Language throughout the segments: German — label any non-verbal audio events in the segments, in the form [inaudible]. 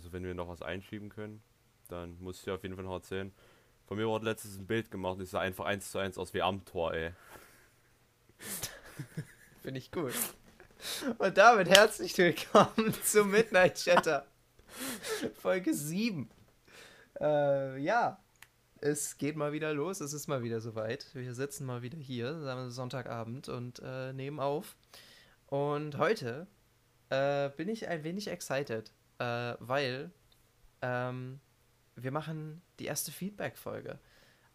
Also wenn wir noch was einschieben können, dann muss ich auf jeden Fall noch erzählen. Von mir wurde letztens ein Bild gemacht und es sah einfach eins zu eins aus wie am Tor, ey. [laughs] Finde ich gut. Und damit herzlich willkommen [laughs] zu Midnight Chatter. [laughs] Folge 7. Äh, ja, es geht mal wieder los. Es ist mal wieder soweit. Wir sitzen mal wieder hier, Sonntagabend, und äh, nehmen auf. Und heute äh, bin ich ein wenig excited, äh, weil ähm, wir machen die erste Feedback-Folge.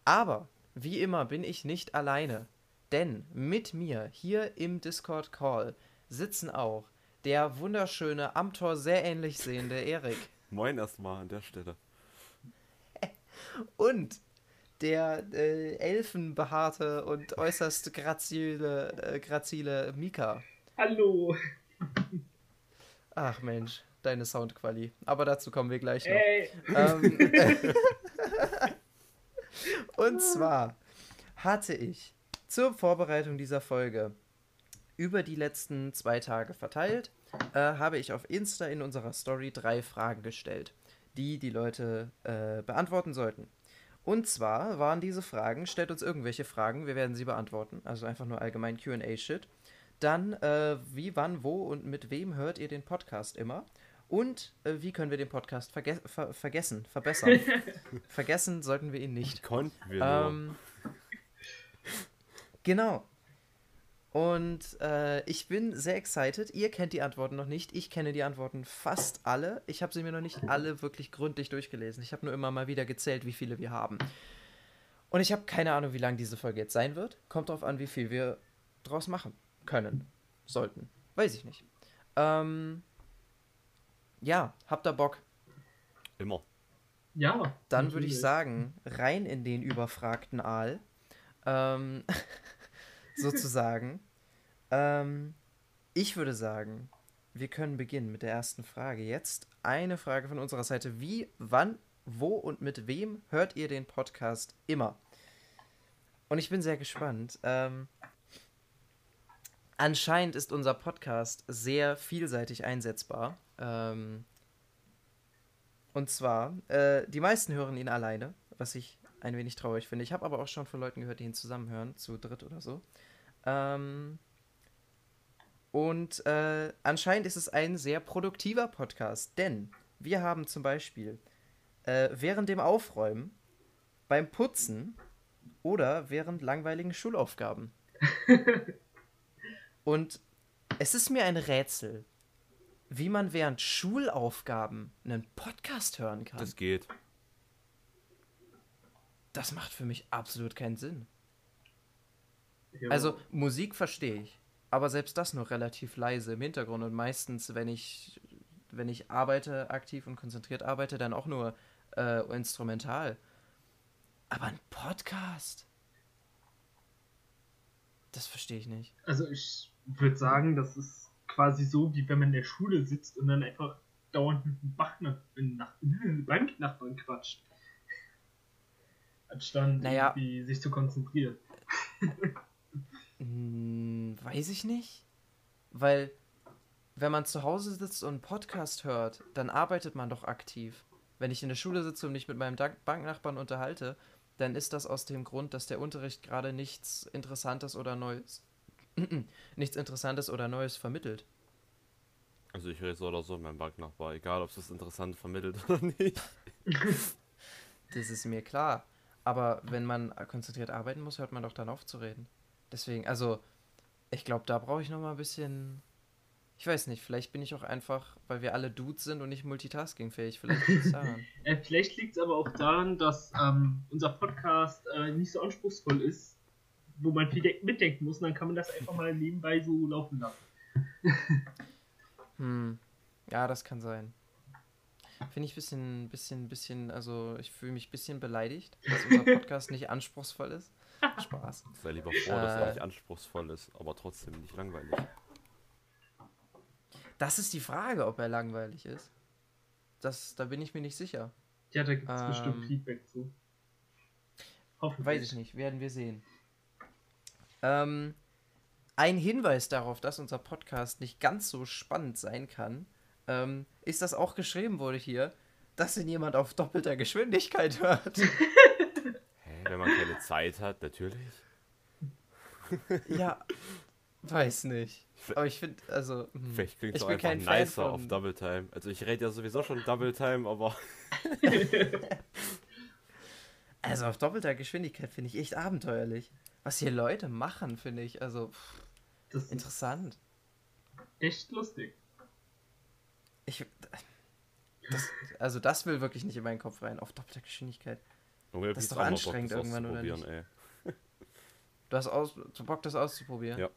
Aber wie immer bin ich nicht alleine. Denn mit mir hier im Discord-Call sitzen auch der wunderschöne, am Tor sehr ähnlich sehende Erik. [laughs] Moin erstmal an der Stelle. [laughs] Und der äh, elfenbehaarte und äußerst grazile, äh, grazile Mika. Hallo. Ach Mensch, deine Soundquali. Aber dazu kommen wir gleich noch. Hey. Ähm, [laughs] und zwar hatte ich zur Vorbereitung dieser Folge über die letzten zwei Tage verteilt, äh, habe ich auf Insta in unserer Story drei Fragen gestellt, die die Leute äh, beantworten sollten. Und zwar waren diese Fragen, stellt uns irgendwelche Fragen, wir werden sie beantworten, also einfach nur allgemein QA-Shit. Dann, äh, wie, wann, wo und mit wem hört ihr den Podcast immer? Und äh, wie können wir den Podcast verge ver vergessen, verbessern? [laughs] vergessen sollten wir ihn nicht. Konnten wir ähm, Genau. Und äh, ich bin sehr excited. Ihr kennt die Antworten noch nicht. Ich kenne die Antworten fast alle. Ich habe sie mir noch nicht alle wirklich gründlich durchgelesen. Ich habe nur immer mal wieder gezählt, wie viele wir haben. Und ich habe keine Ahnung, wie lang diese Folge jetzt sein wird. Kommt darauf an, wie viel wir draus machen können, sollten. Weiß ich nicht. Ähm, ja, habt ihr Bock? Immer. Ja. Dann würde ich sagen, rein in den überfragten Aal. Ähm, [laughs] sozusagen. ähm, ich würde sagen, wir können beginnen mit der ersten Frage. Jetzt eine Frage von unserer Seite. Wie, wann, wo und mit wem hört ihr den Podcast immer? Und ich bin sehr gespannt. Ähm, anscheinend ist unser Podcast sehr vielseitig einsetzbar. Ähm, und zwar, äh, die meisten hören ihn alleine, was ich ein wenig traurig finde. Ich habe aber auch schon von Leuten gehört, die ihn zusammenhören, zu dritt oder so. Ähm, und äh, anscheinend ist es ein sehr produktiver Podcast, denn wir haben zum Beispiel äh, während dem Aufräumen, beim Putzen oder während langweiligen Schulaufgaben. [laughs] und es ist mir ein Rätsel, wie man während Schulaufgaben einen Podcast hören kann. Das geht. Das macht für mich absolut keinen Sinn. Ja. Also Musik verstehe ich, aber selbst das nur relativ leise im Hintergrund und meistens, wenn ich wenn ich arbeite, aktiv und konzentriert arbeite, dann auch nur äh, instrumental. Aber ein Podcast? Das verstehe ich nicht. Also ich würde sagen, das ist quasi so, wie wenn man in der Schule sitzt und dann einfach dauernd mit dem [laughs] Banknachbarn quatscht anstatt naja. sich zu konzentrieren. hm, weiß ich nicht. Weil, wenn man zu Hause sitzt und einen Podcast hört, dann arbeitet man doch aktiv. Wenn ich in der Schule sitze und mich mit meinem Banknachbarn unterhalte, dann ist das aus dem Grund, dass der Unterricht gerade nichts Interessantes oder Neues, [clears throat] nichts Interessantes oder Neues vermittelt. Also ich rede so oder so mit meinem Banknachbar, egal ob es das Interessante vermittelt oder nicht. [laughs] das ist mir klar. Aber wenn man konzentriert arbeiten muss, hört man doch dann auf zu reden. Deswegen, also, ich glaube, da brauche ich noch mal ein bisschen. Ich weiß nicht, vielleicht bin ich auch einfach, weil wir alle Dudes sind und nicht multitaskingfähig. Vielleicht liegt es [laughs] daran. äh, vielleicht liegt es aber auch daran, dass ähm, unser Podcast äh, nicht so anspruchsvoll ist, wo man viel mitdenken muss. Und dann kann man das einfach mal nebenbei so laufen lassen. [laughs] hm. Ja, das kann sein. Finde ich ein bisschen, bisschen, bisschen, also ich fühle mich ein bisschen beleidigt, dass unser [laughs] Podcast nicht anspruchsvoll ist. Spaß. Sei lieber froh, äh, dass er nicht anspruchsvoll ist, aber trotzdem nicht langweilig. Das ist die Frage, ob er langweilig ist. Das, da bin ich mir nicht sicher. Ja, da gibt es ähm, bestimmt Feedback zu. Hoffentlich. Weiß ich nicht, werden wir sehen. Ähm, ein Hinweis darauf, dass unser Podcast nicht ganz so spannend sein kann, ähm, ist das auch geschrieben wurde hier, dass ihn jemand auf doppelter Geschwindigkeit hört. [laughs] Hä, wenn man keine Zeit hat, natürlich. [laughs] ja, weiß nicht. Aber ich finde, also. hm, Vielleicht klingt es ich auch einfach nicer von- auf Double Time. Also ich rede ja sowieso schon Double Time, aber [laughs] Also auf doppelter Geschwindigkeit finde ich echt abenteuerlich. Was hier Leute machen, finde ich, also pff, Das interessant. echt lustig. Ich, das, also das will wirklich nicht in meinen Kopf rein, auf doppelter Geschwindigkeit. Hab Das ist doch anstrengend Bock, irgendwann, oder auszuprobieren, ey. [laughs] Du hast aus, du Bock, das auszuprobieren? Ja.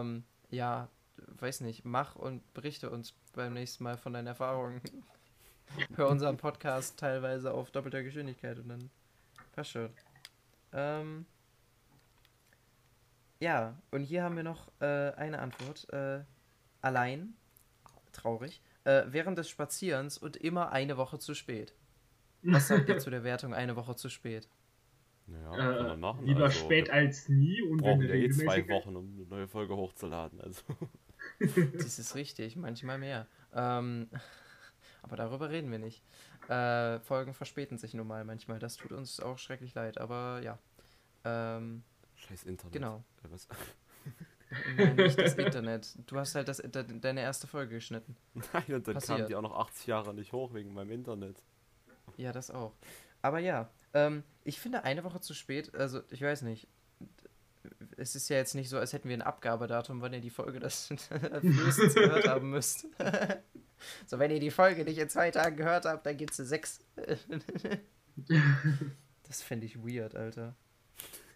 Ähm, ja, weiß nicht, mach und berichte uns beim nächsten Mal von deinen Erfahrungen. [laughs] Hör unseren Podcast teilweise auf doppelter Geschwindigkeit und dann passt schon. Ähm, ja, und hier haben wir noch äh, eine Antwort. Äh, allein, traurig, äh, während des Spazierens und immer eine Woche zu spät. Was sagt ihr [laughs] zu der Wertung eine Woche zu spät? Naja, kann Äh, man machen. lieber also, spät wir als nie und brauchen wenn ja eh zwei regelmäßig- Wochen, um eine neue Folge hochzuladen. Also [laughs] Das ist richtig, manchmal mehr. Ähm, [laughs] aber darüber reden wir nicht. Äh, Folgen verspäten sich nun mal manchmal. Das tut uns auch schrecklich leid. Aber ja. Ähm, scheiß Internet. genau. Äh, Was? [laughs] Nein, nicht das Internet. Du hast halt das, de, deine erste Folge geschnitten. Nein, und dann Passiert. kamen die auch noch 80 Jahre nicht hoch wegen meinem Internet. Ja, das auch. Aber ja, ähm, ich finde eine Woche zu spät, also ich weiß nicht. Es ist ja jetzt nicht so, als hätten wir ein Abgabedatum, wann ihr die Folge das [laughs] frühestens gehört haben müsst. [laughs] so, wenn ihr die Folge nicht in zwei Tagen gehört habt, dann gibt's eine sechs. das fände ich weird, Alter.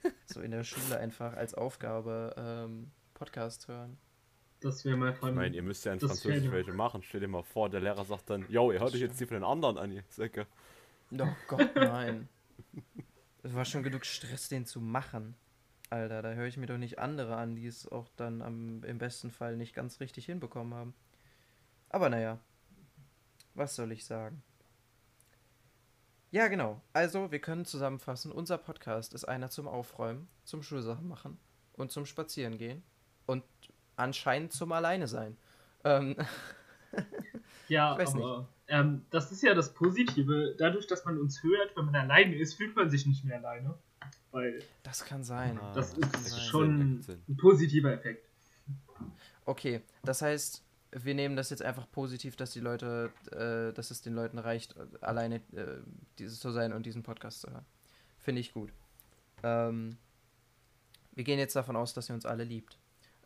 [laughs] So in der Schule einfach als Aufgabe ähm, Podcast hören. Das wäre mal von. Ich meine, ihr müsst ja in Französisch welche machen. Stell dir mal vor, der Lehrer sagt dann, yo, ihr hört euch jetzt die von den anderen an, ihr Säcke. Oh Gott, nein. Es war schon genug Stress, den zu machen. Alter, da höre ich mir doch nicht andere an, die es auch dann am, im besten Fall nicht ganz richtig hinbekommen haben. Aber naja, was soll ich sagen? Ja, genau. Also, wir können zusammenfassen, unser Podcast ist einer zum Aufräumen, zum Schulsachen machen und zum Spazierengehen und anscheinend zum Alleine sein. Ähm, [laughs] Ja, Ich weiß aber ähm, das ist ja das Positive. Dadurch, dass man uns hört, wenn man alleine ist, fühlt man sich nicht mehr alleine. Weil das kann sein. Ah, das ergibt ist Sinn, schon ergibt Sinn. ein positiver Effekt. Okay, das heißt, wir nehmen das jetzt einfach positiv, dass die Leute, äh, dass es den Leuten reicht, alleine äh, dieses zu sein und diesen Podcast zu hören. Finde ich gut. Ähm, wir gehen jetzt davon aus, dass ihr uns alle liebt.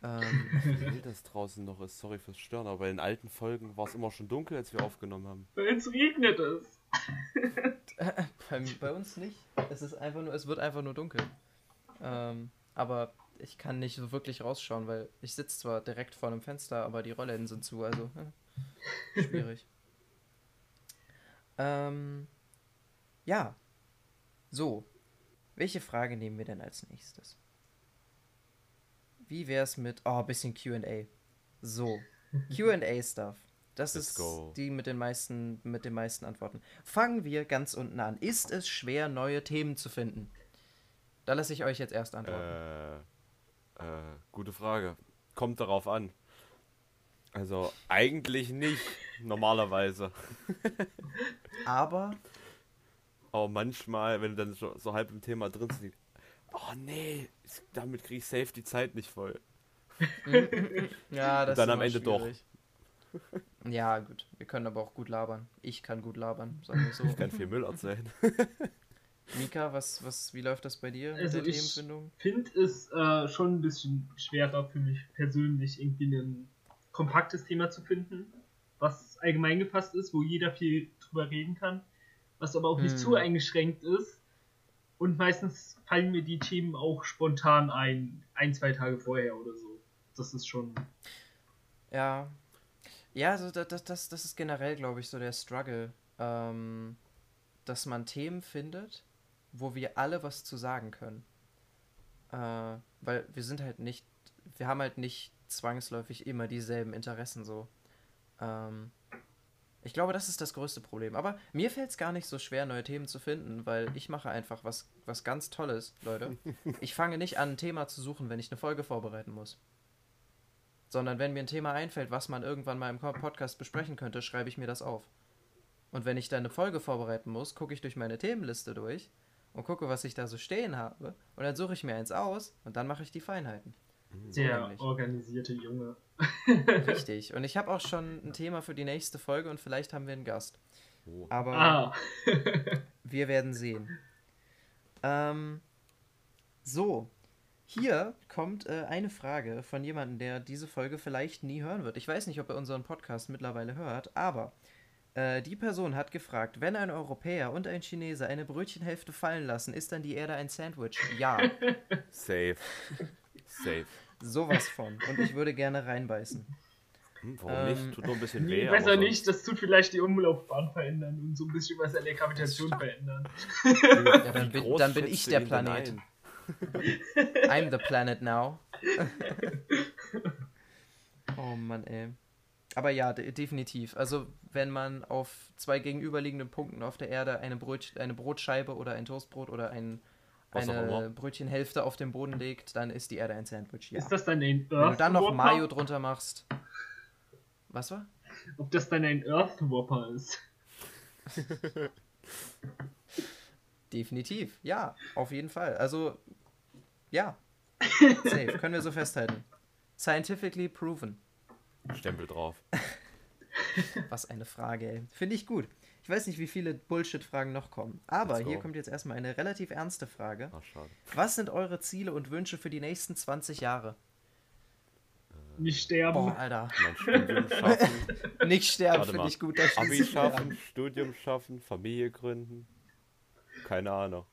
Ähm, [laughs] Wie hell das draußen noch ist, sorry fürs Stören, aber in den alten Folgen war es immer schon dunkel, als wir aufgenommen haben. Weil es regnet es. [laughs] bei, bei uns nicht. Es ist einfach nur, es wird einfach nur dunkel. Ähm, aber ich kann nicht so wirklich rausschauen, weil ich sitze zwar direkt vor einem Fenster, aber die Rollläden sind zu, also äh, [laughs] schwierig. ähm, ja. So. Welche Frage nehmen wir denn als nächstes? Wie wär's mit, oh, bisschen QA. So. [laughs] QA-Stuff. Das Let's ist go. die mit den meisten, mit den meisten Antworten. Fangen wir ganz unten an. Ist es schwer, neue Themen zu finden? Da lasse ich euch jetzt erst antworten. Äh, äh, gute Frage. Kommt darauf an. Also, eigentlich nicht, normalerweise. [laughs] Aber Aber manchmal, wenn du dann so, so halb im Thema drin bist, oh nee, damit krieg ich safe die Zeit nicht voll. [laughs] ja, das dann ist am Ende doch. schwierig. Ja, gut. Wir können aber auch gut labern. Ich kann gut labern, sagen wir so. Ich kann viel Müll erzählen. [laughs] Mika, was, was, wie läuft das bei dir mit Also der ich- Themenfindung? finde es äh, schon ein bisschen schwerer für mich persönlich, irgendwie ein kompaktes Thema zu finden, was allgemein gefasst ist, wo jeder viel drüber reden kann, was aber auch nicht Hm. zu eingeschränkt ist. Und meistens fallen mir die Themen auch spontan ein, ein, zwei Tage vorher oder so. Das ist schon. Ja. Ja, also das, das, das, das ist generell, glaube ich, so der Struggle, ähm, dass man Themen findet, wo wir alle was zu sagen können. Äh, weil wir sind halt nicht, wir haben halt nicht zwangsläufig immer dieselben Interessen so. Ähm, ich glaube, das ist das größte Problem. Aber mir fällt es gar nicht so schwer, neue Themen zu finden, weil ich mache einfach was, was ganz Tolles, Leute. [laughs] Ich fange nicht an, ein Thema zu suchen, wenn ich eine Folge vorbereiten muss. Sondern wenn mir ein Thema einfällt, was man irgendwann mal im Podcast besprechen könnte, schreibe ich mir das auf. Und wenn ich dann eine Folge vorbereiten muss, gucke ich durch meine Themenliste durch und gucke, was ich da so stehen habe. Und dann suche ich mir eins aus und dann mache ich die Feinheiten. So Der nämlich. organisierte Junge. [laughs] [laughs] Richtig. Und ich habe auch schon ein Thema für die nächste Folge und vielleicht haben wir einen Gast. Oh. Aber Ah. [laughs] wir werden sehen. Ähm, so, hier kommt äh, eine Frage von jemandem, der diese Folge vielleicht nie hören wird. Ich weiß nicht, ob er unseren Podcast mittlerweile hört, aber äh, die Person hat gefragt, wenn ein Europäer und ein Chinese eine Brötchenhälfte fallen lassen, ist dann die Erde ein Sandwich? Ja, [laughs] Safe. Safe. sowas von. Und ich würde gerne reinbeißen. Hm, warum Ähm, nicht? Tut nur ein bisschen weh. besser sonst- nicht, das tut vielleicht die Umlaufbahn verändern und so ein bisschen was an der Gravitation verändern. Ja, dann [laughs] bin, dann bin ich der Planet. I'm the planet now. [laughs] oh Mann, ey. Aber ja, de definitiv. Also, wenn man auf zwei gegenüberliegenden Punkten auf der Erde eine, Bröt eine Brotscheibe oder ein Toastbrot oder ein, Was eine. Brötchenhälfte auf den Boden legt, dann ist die Erde ein Sandwich. Ja. Ist das dann ein wenn du dann noch? Mayo drunter machst. Was war? Ob das dann ein Earthwhopper ist? [laughs] Definitiv, ja, auf jeden Fall. Also, ja. [laughs] Safe, können wir so festhalten. Scientifically proven. Stempel drauf. [laughs] Was eine Frage, ey. Finde ich gut. Ich weiß nicht, wie viele Bullshit-Fragen noch kommen. Aber hier kommt jetzt erstmal eine relativ ernste Frage. Ach, schade. Was sind eure Ziele und Wünsche für die nächsten 20 Jahre? Nicht sterben. Boah, Alter. Mein Studium [laughs] schaffen, Nicht sterben finde ich gut. Abi schaffen, Studium schaffen, Familie gründen. Keine Ahnung.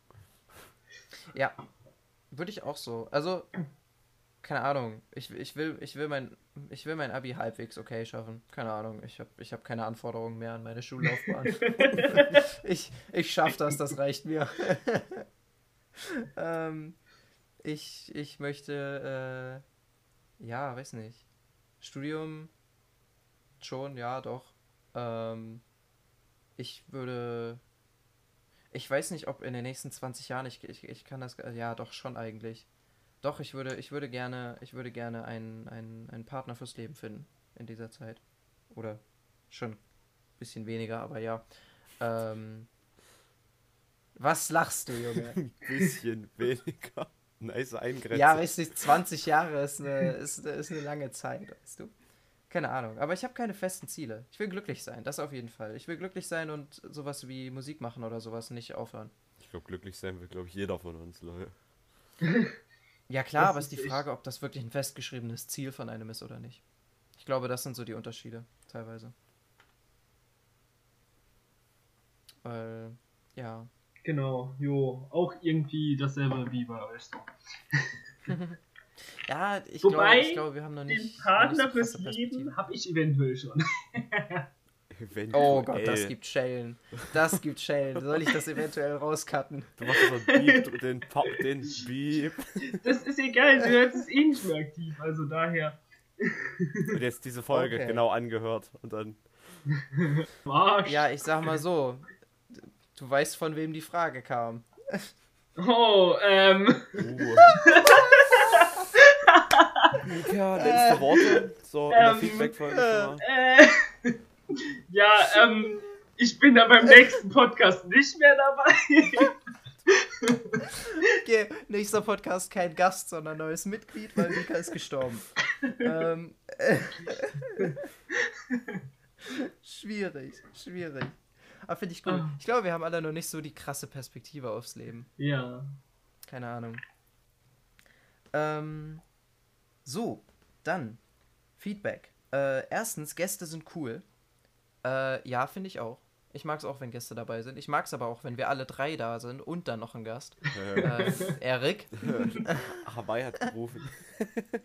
Ja, würde ich auch so. Also, keine Ahnung. Ich, ich, will, ich, will mein, ich will mein Abi halbwegs okay schaffen. Keine Ahnung. Ich habe ich hab keine Anforderungen mehr an meine Schullaufbahn. [laughs] ich ich schaffe das, das reicht mir. [laughs] ähm, ich, ich möchte, äh, ja, weiß nicht. Studium schon, ja, doch. Ähm, ich würde. Ich weiß nicht, ob in den nächsten 20 Jahren, ich, ich, ich kann das, ja, doch schon eigentlich. Doch, ich würde, ich würde gerne, ich würde gerne einen, einen, einen Partner fürs Leben finden in dieser Zeit. Oder schon ein bisschen weniger, aber ja. Ähm, was lachst du, Junge? [laughs] Ein bisschen weniger. Nice Eingrenzung. ja, weißt du, 20 Jahre ist eine, ist, ist eine lange Zeit, weißt du? Keine Ahnung, aber ich habe keine festen Ziele. Ich will glücklich sein, das auf jeden Fall. Ich will glücklich sein und sowas wie Musik machen oder sowas nicht aufhören. Ich glaube, glücklich sein will, glaube ich, jeder von uns, Leute. [laughs] Ja klar, Das aber es ist die Frage, ob das wirklich ein festgeschriebenes Ziel von einem ist oder nicht. Ich glaube, das sind so die Unterschiede teilweise. Weil, ja. Genau, jo. Auch irgendwie dasselbe wie bei euch. [laughs] Ja, ich glaube, ich glaube, wir haben noch Den nicht. Partner nicht so fürs Leben habe ich eventuell schon. [laughs] Eventuell. Oh Gott, das gibt Schellen. Das gibt Schellen. Soll ich das eventuell rauscutten? Du machst so einen Beep, den, Pa- den Beep. Das ist egal, du hörst es eh nicht mehr aktiv, also daher. Und jetzt diese Folge Okay. genau angehört. Und dann. Arsch. Ja, ich sag mal so. Du weißt, von wem die Frage kam. Oh, ähm. Uh. [laughs] ja, letzte Worte. So, in der Ähm, Feedback-Folge. Äh, ja, ähm. Ich bin da beim nächsten Podcast nicht mehr dabei. Okay, nächster Podcast kein Gast, sondern neues Mitglied, weil Mika ist gestorben. ähm, [laughs] schwierig, schwierig. Aber finde ich gut. Ah. Ich glaube, wir haben alle noch nicht so die krasse Perspektive aufs Leben. Ja. Keine Ahnung. Ähm, so, dann Feedback. Äh, erstens, Gäste sind cool. Äh, ja, finde ich auch. Ich mag es auch, wenn Gäste dabei sind. Ich mag es aber auch, wenn wir alle drei da sind und dann noch ein Gast. [laughs] Äh, Erik. [laughs] Hawaii hat gerufen. [laughs]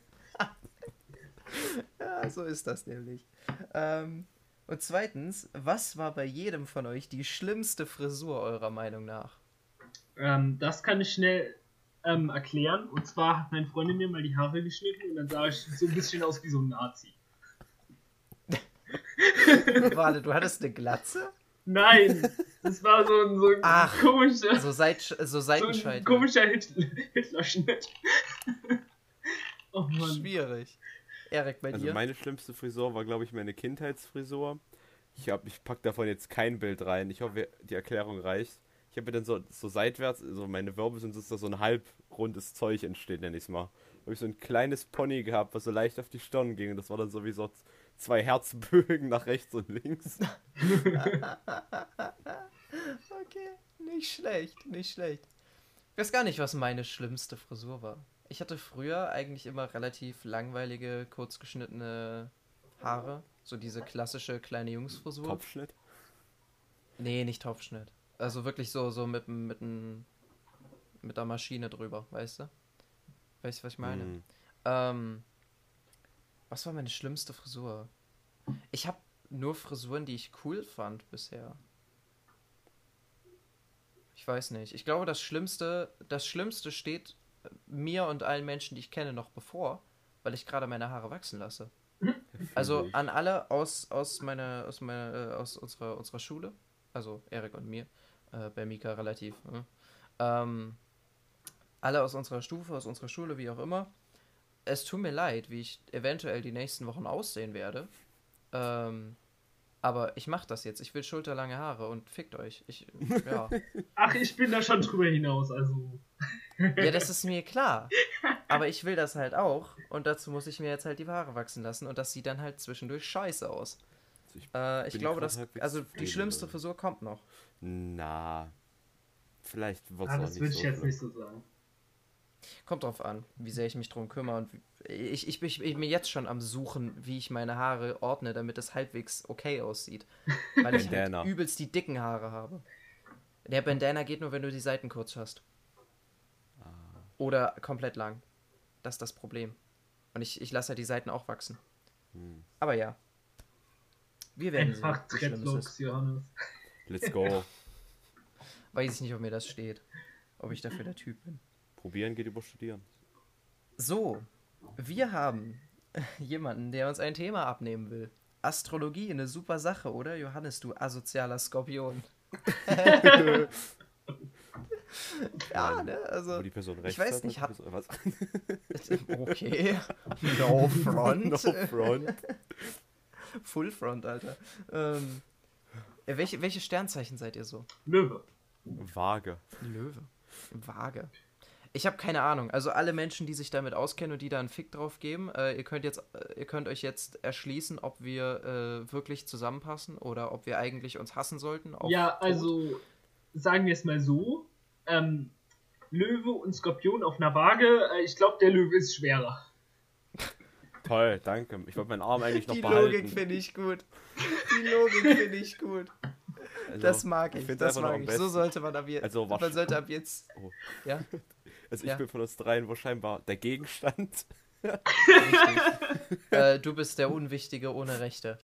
Ja, so ist das nämlich. Ähm, und zweitens, was war bei jedem von euch die schlimmste Frisur eurer Meinung nach? Ähm, das kann ich schnell ähm, erklären. Und zwar hat meine Freundin mir mal die Haare geschnitten und dann sah ich so ein bisschen aus wie so ein Nazi. [laughs] Warte, du hattest eine Glatze? Nein, das war so ein, so ein Ach, komischer, So, Seit so so ein Seitenscheitel. komischer Hit Hitlerschnitt. [laughs] oh Mann. Schwierig. Erik, bei Also dir? meine schlimmste Frisur war, glaube ich, meine Kindheitsfrisur. Ich hab, ich pack davon jetzt kein Bild rein. Ich hoffe, die Erklärung reicht. Ich habe dann so, so seitwärts, also meine Wirbel sind so, so ein halbrundes Zeug entsteht, nenne ich es mal. habe ich so ein kleines Pony gehabt, was so leicht auf die Stirn ging. Und das war dann so wie so zwei Herzbögen nach rechts und links. [laughs] Okay, nicht schlecht, nicht schlecht. Ich weiß gar nicht, was meine schlimmste Frisur war. Ich hatte früher eigentlich immer relativ langweilige, kurzgeschnittene Haare. So diese klassische kleine Jungsfrisur. Topfschnitt. Nee, nicht Topfschnitt. Also wirklich so, so mit, mit, mit der Maschine drüber, weißt du? Weißt du, was ich meine? Hm. Ähm, was war meine schlimmste Frisur? Ich habe nur Frisuren, die ich cool fand bisher. Ich weiß nicht. Ich glaube, das Schlimmste, das Schlimmste steht äh, mir und allen Menschen, die ich kenne, noch bevor, weil ich gerade meine Haare wachsen lasse. [laughs] Also an alle aus, aus meiner, aus meiner, äh, aus unserer, unserer Schule, also Erik und mir, äh, bei Mika relativ, äh, ähm, alle aus unserer Stufe, aus unserer Schule, wie auch immer. Es tut mir leid, wie ich eventuell die nächsten Wochen aussehen werde. Ähm, aber ich mach das jetzt. Ich will schulterlange Haare und fickt euch. Ich, ja. [laughs] Ach, ich bin da schon drüber hinaus, also. ja, das ist mir klar. [laughs] Aber ich will das halt auch. Und dazu muss ich mir jetzt halt die Haare wachsen lassen. Und das sieht dann halt zwischendurch scheiße aus. Also ich, Äh, ich glaube, dass. Also die schlimmste? Frisur kommt noch. na, vielleicht wird es Ah, auch das nicht würde so ich jetzt nicht so sagen. Kommt drauf an, wie sehr ich mich drum kümmere. Und ich, ich, ich, ich bin jetzt schon am Suchen, wie ich meine Haare ordne, damit es halbwegs okay aussieht. [laughs] Weil ich halt übelst die dicken Haare habe. Der Bandana geht nur, wenn du die Seiten kurz hast. Oder komplett lang. Das ist das Problem. Und ich, ich lasse ja die Seiten auch wachsen. Hm. Aber ja. Wir werden Einfach sehen, wie schlimm es Dreadlocks, ist. Johannes. Let's go. [laughs] Weiß ich nicht, ob mir das steht. Ob ich dafür der Typ bin. Probieren geht über Studieren. So, wir haben [laughs] jemanden, der uns ein Thema abnehmen will. Astrologie, eine super Sache, oder? Johannes, du asozialer Skorpion. [laughs] ja, ne? Wo Also, die Person rechts weiß hat, nicht, hat die hat- Person, was? [laughs] okay. No front. no front. Full front, Alter. Ähm, ja, welche, welche Sternzeichen seid ihr so? Löwe. Vage. Löwe. Waage. Ich habe keine Ahnung. Also alle Menschen, die sich damit auskennen und die da einen Fick drauf geben, äh, ihr könnt jetzt, äh, ihr könnt euch jetzt erschließen, ob wir äh, wirklich zusammenpassen oder ob wir eigentlich uns hassen sollten. ja, Tod. also sagen wir es mal so. Ähm, Löwe und Skorpion auf einer Waage. Äh, ich glaube, der Löwe ist schwerer. [laughs] Toll, danke. Ich wollte meinen Arm eigentlich noch Die behalten. Logik finde ich gut. Die Logik finde ich gut. Also, Das mag ich. find's Das mag ich. So sollte man ab jetzt. Also man sollte ab jetzt. Oh. Ja, Also ich Ja. bin von uns dreien wahrscheinlich der Gegenstand. [laughs] äh, du bist der Unwichtige ohne Rechte.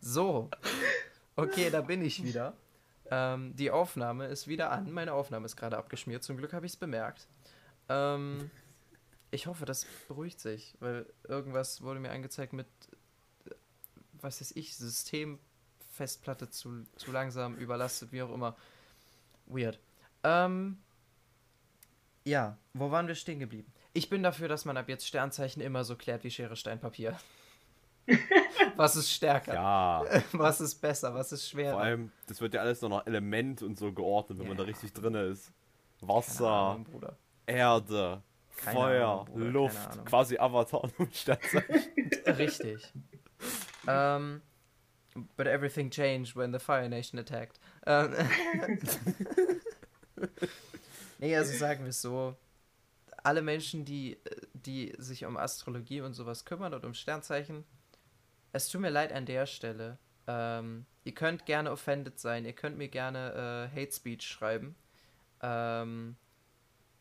So. Okay, da bin ich wieder. Ähm, die Aufnahme ist wieder an. Meine Aufnahme ist gerade abgeschmiert. Zum Glück habe ich es bemerkt. Ähm, ich hoffe, das beruhigt sich, weil irgendwas wurde mir angezeigt mit, was weiß ich, Systemfestplatte zu, zu langsam überlastet, wie auch immer. Weird. Ähm, ja, wo waren wir stehen geblieben? Ich bin dafür, dass man ab jetzt Sternzeichen immer so klärt wie Schere, Stein, Papier. [laughs] was ist stärker? Ja. [laughs] Was ist besser? Was ist schwerer? Vor allem, das wird ja alles noch nach Element und so geordnet, wenn Ja. man da richtig drin ist. Wasser, Ahnung, Bruder. Erde, Keine Feuer, Ahnung, Luft, quasi Avatar und [laughs] Sternzeichen. Richtig. ähm, but everything changed when the Fire Nation attacked. Ähm, nee, also sagen wir es so. Alle Menschen, die, die sich um Astrologie und sowas kümmern und um Sternzeichen, es tut mir leid an der Stelle. Ähm, ihr könnt gerne offended sein, ihr könnt mir gerne äh, Hate Speech schreiben. Ähm,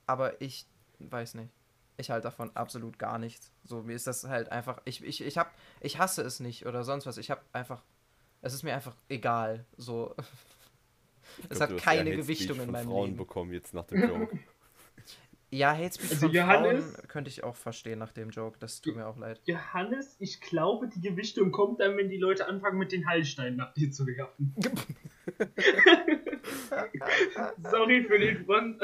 aber ich weiß nicht. Ich halte davon absolut gar nichts. So, mir ist das halt einfach. Ich, ich, ich hab. Ich hasse es nicht oder sonst was. Ich hab einfach. Es ist mir einfach egal. So. [laughs] Es glaub, hat keine Hate Gewichtung in von meinem Frauen Leben. bekommen jetzt nach dem Joke. [laughs] Ja, Hate Speech Also von Johannes- Frauen könnte ich auch verstehen nach dem Joke. Das tut mir auch leid. Johannes, ich glaube, die Gewichtung kommt dann, wenn die Leute anfangen, mit den Heilsteinen nach dir zu werfen. [laughs] [laughs] Sorry für den Front.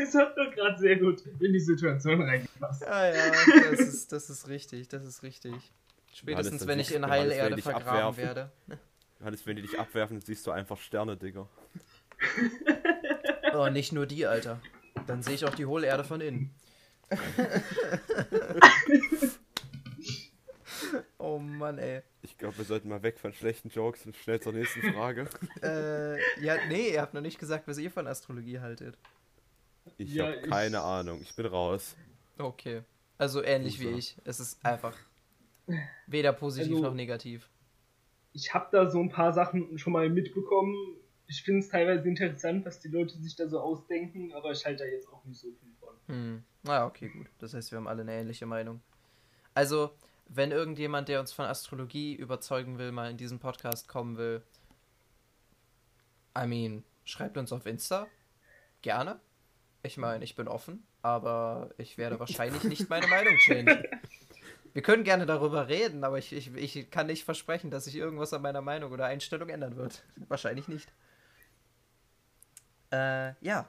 Es hat doch gerade sehr gut in die Situation reingepasst. Ja, ja, das ist, das ist richtig, das ist richtig. Spätestens, dann wenn ich in Johannes, Heilerde vergraben abwerfen. werde. Johannes, wenn die dich abwerfen, siehst du einfach Sterne, Digga. [laughs] Oh, nicht nur die, Alter. Dann sehe ich auch die hohle Erde von innen. [laughs] oh Mann, ey. Ich glaube, wir sollten mal weg von schlechten Jokes und schnell zur nächsten Frage. [laughs] Äh, ja, nee, ihr habt noch nicht gesagt, was ihr von Astrologie haltet. Ich Ja, habe ich- keine Ahnung. Ich bin raus. Okay. Also ähnlich wie Loser. ich. Es ist einfach weder positiv Also- noch negativ. Ich habe da so ein paar Sachen schon mal mitbekommen. Ich finde es teilweise interessant, was die Leute sich da so ausdenken, aber ich halte da jetzt auch nicht so viel von. Hm. Na, okay, gut. Das heißt, wir haben alle eine ähnliche Meinung. Also, wenn irgendjemand, der uns von Astrologie überzeugen will, mal in diesen Podcast kommen will, I mean, schreibt uns auf Insta. Gerne. Ich meine, ich bin offen, aber ich werde [laughs] wahrscheinlich nicht meine Meinung changen. [laughs] Wir können gerne darüber reden, aber ich, ich, ich kann nicht versprechen, dass sich irgendwas an meiner Meinung oder Einstellung ändern wird. Wahrscheinlich nicht. Äh, ja.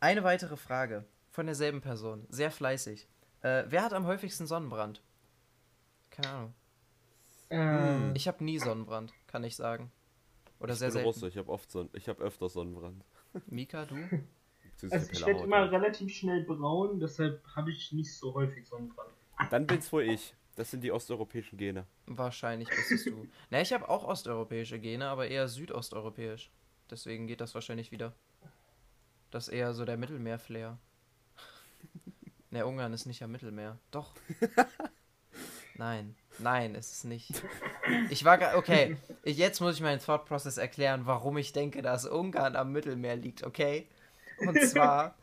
Eine weitere Frage von derselben Person. Sehr fleißig. Äh, wer hat am häufigsten Sonnenbrand? Keine Ahnung. Ähm, Ich habe nie Sonnenbrand, kann ich sagen. Oder Ich sehr bin selten. Russe. Ich habe oft Sonn ich habe öfter Sonnenbrand. Mika, du? [laughs] Also ich werde immer relativ schnell braun, deshalb habe ich nicht so häufig Sonnenbrand. Dann bin's wohl ich. Das sind die osteuropäischen Gene. Wahrscheinlich bist es du. Na, ich habe auch osteuropäische Gene, aber eher südosteuropäisch. Deswegen geht das wahrscheinlich wieder. Das ist eher so der Mittelmeer-Flair. Ne, Ungarn ist nicht am Mittelmeer. Doch. Nein, nein, ist es nicht. Ich war okay. Jetzt muss ich meinen Thought Process erklären, warum ich denke, dass Ungarn am Mittelmeer liegt, okay? Und zwar,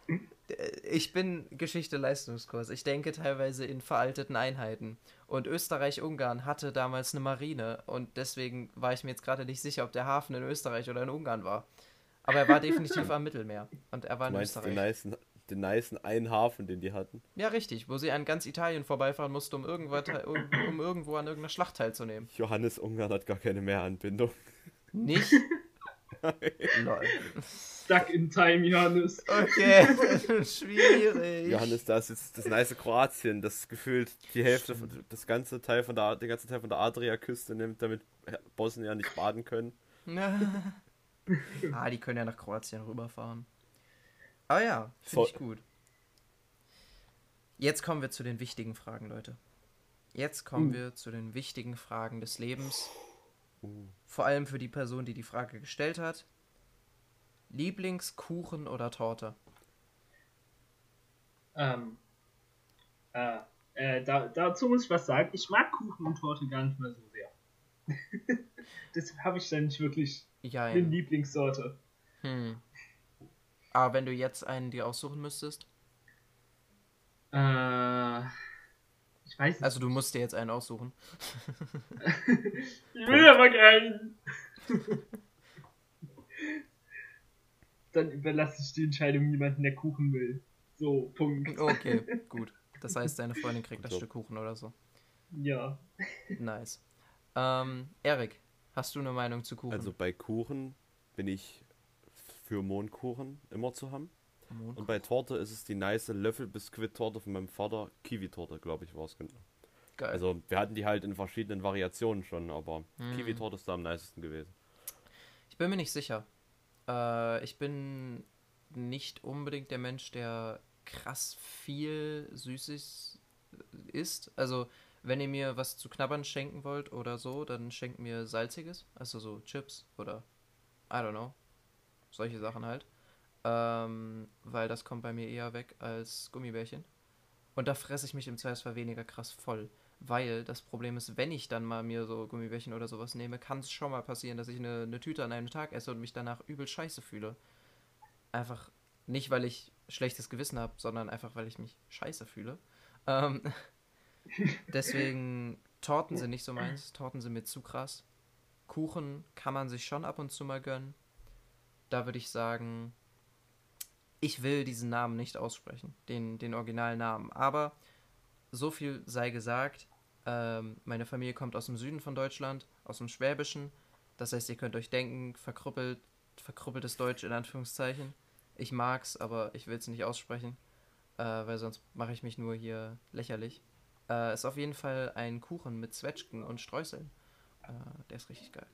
ich bin Geschichte-Leistungskurs. Ich denke teilweise in veralteten Einheiten. Und Österreich-Ungarn hatte damals eine Marine und deswegen war ich mir jetzt gerade nicht sicher, ob der Hafen in Österreich oder in Ungarn war. Aber er war definitiv [laughs] am Mittelmeer und er war in meinst den Österreich. nicen, den nicen einen Hafen, den die hatten? Ja, richtig, wo sie an ganz Italien vorbeifahren musste, um, irgendwas, um, um irgendwo an irgendeiner Schlacht teilzunehmen. Johannes Ungarn hat gar keine Meeranbindung. Nicht? [laughs] Lol. Stuck in time, Johannes. Okay, [laughs] schwierig. Johannes, da ist jetzt das nice Kroatien, das gefühlt die Hälfte, von, das ganze Teil von der, den ganzen Teil von der Adriaküste nimmt, damit Bosnier nicht baden können. [laughs] ah, die können ja nach Kroatien rüberfahren. Aber ja, finde ich gut. Jetzt kommen wir zu den wichtigen Fragen, Leute. Jetzt kommen Uh. wir zu den wichtigen Fragen des Lebens. Uh. Vor allem für die Person, die die Frage gestellt hat. Lieblingskuchen oder Torte? Ähm, äh, äh, da, dazu muss ich was sagen. Ich mag Kuchen und Torte gar nicht mehr so sehr. [laughs] Deshalb habe ich da nicht wirklich Ja, eine Lieblingssorte. Hm. Aber wenn du jetzt einen dir aussuchen müsstest? Äh, weiß es Also du musst dir jetzt einen aussuchen. [laughs] Ich will aber keinen. [laughs] Dann überlasse ich die Entscheidung jemandem, der Kuchen will. So, Punkt. Okay, [laughs] gut. Das heißt, deine Freundin kriegt das. Stück Kuchen oder so. Ja. Nice. Ähm, Erik, hast du eine Meinung zu Kuchen? Also bei Kuchen bin ich für Mohnkuchen immer zu haben. Mond- Und bei Torte ist es die nice Löffel-Biskuit-Torte von meinem Vater. Kiwi-Torte, glaube ich, war es genau. Geil. Also wir hatten die halt in verschiedenen Variationen schon, aber Mhm. Kiwi-Torte ist da am nicesten gewesen. Ich bin mir nicht sicher. Äh, ich bin nicht unbedingt der Mensch, der krass viel Süßes isst. Also, wenn ihr mir was zu knabbern schenken wollt oder so, dann schenkt mir salziges. Also so Chips oder I don't know. Solche Sachen halt. Ähm, weil das kommt bei mir eher weg als Gummibärchen. Und da fresse ich mich im Zweifelsfall weniger krass voll. Weil das Problem ist, wenn ich dann mal mir so Gummibärchen oder sowas nehme, kann es schon mal passieren, dass ich eine, eine Tüte an einem Tag esse und mich danach übel scheiße fühle. Einfach nicht, weil ich schlechtes Gewissen habe, sondern einfach, weil ich mich scheiße fühle. Ähm, [laughs] deswegen, Torten sind nicht so meins. Torten sind mir zu krass. Kuchen kann man sich schon ab und zu mal gönnen. Da würde ich sagen, ich will diesen Namen nicht aussprechen, den, den Originalnamen. Aber so viel sei gesagt, ähm, meine Familie kommt aus dem Süden von Deutschland, aus dem Schwäbischen. Das heißt, ihr könnt euch denken, verkrüppelt, verkrüppeltes Deutsch in Anführungszeichen. Ich mag's, aber ich will es nicht aussprechen, äh, weil sonst mache ich mich nur hier lächerlich. Äh, ist auf jeden Fall ein Kuchen mit Zwetschgen und Streuseln. Äh, der ist richtig geil.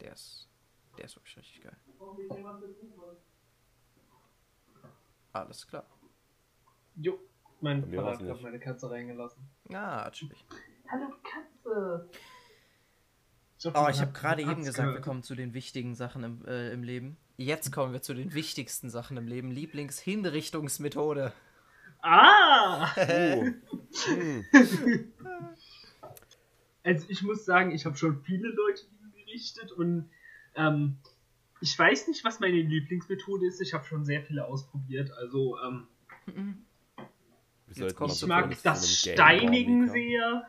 Der ist, der ist wirklich richtig geil. Alles klar. Jo, mein Vater hat meine Katze reingelassen. Ah, chillig. Hallo Katze! Oh, ich habe gerade eben gesagt, wir gehört. kommen zu den wichtigen Sachen im, äh, im Leben. Jetzt kommen wir zu den wichtigsten Sachen im Leben. Lieblingshinrichtungsmethode. Ah! Hm. [laughs] Also ich muss sagen, ich habe schon viele Leute hingerichtet und ähm, ich weiß nicht, was meine Lieblingsmethode ist. Ich habe schon sehr viele ausprobiert. Also ähm, ich mag das Steinigen sehr.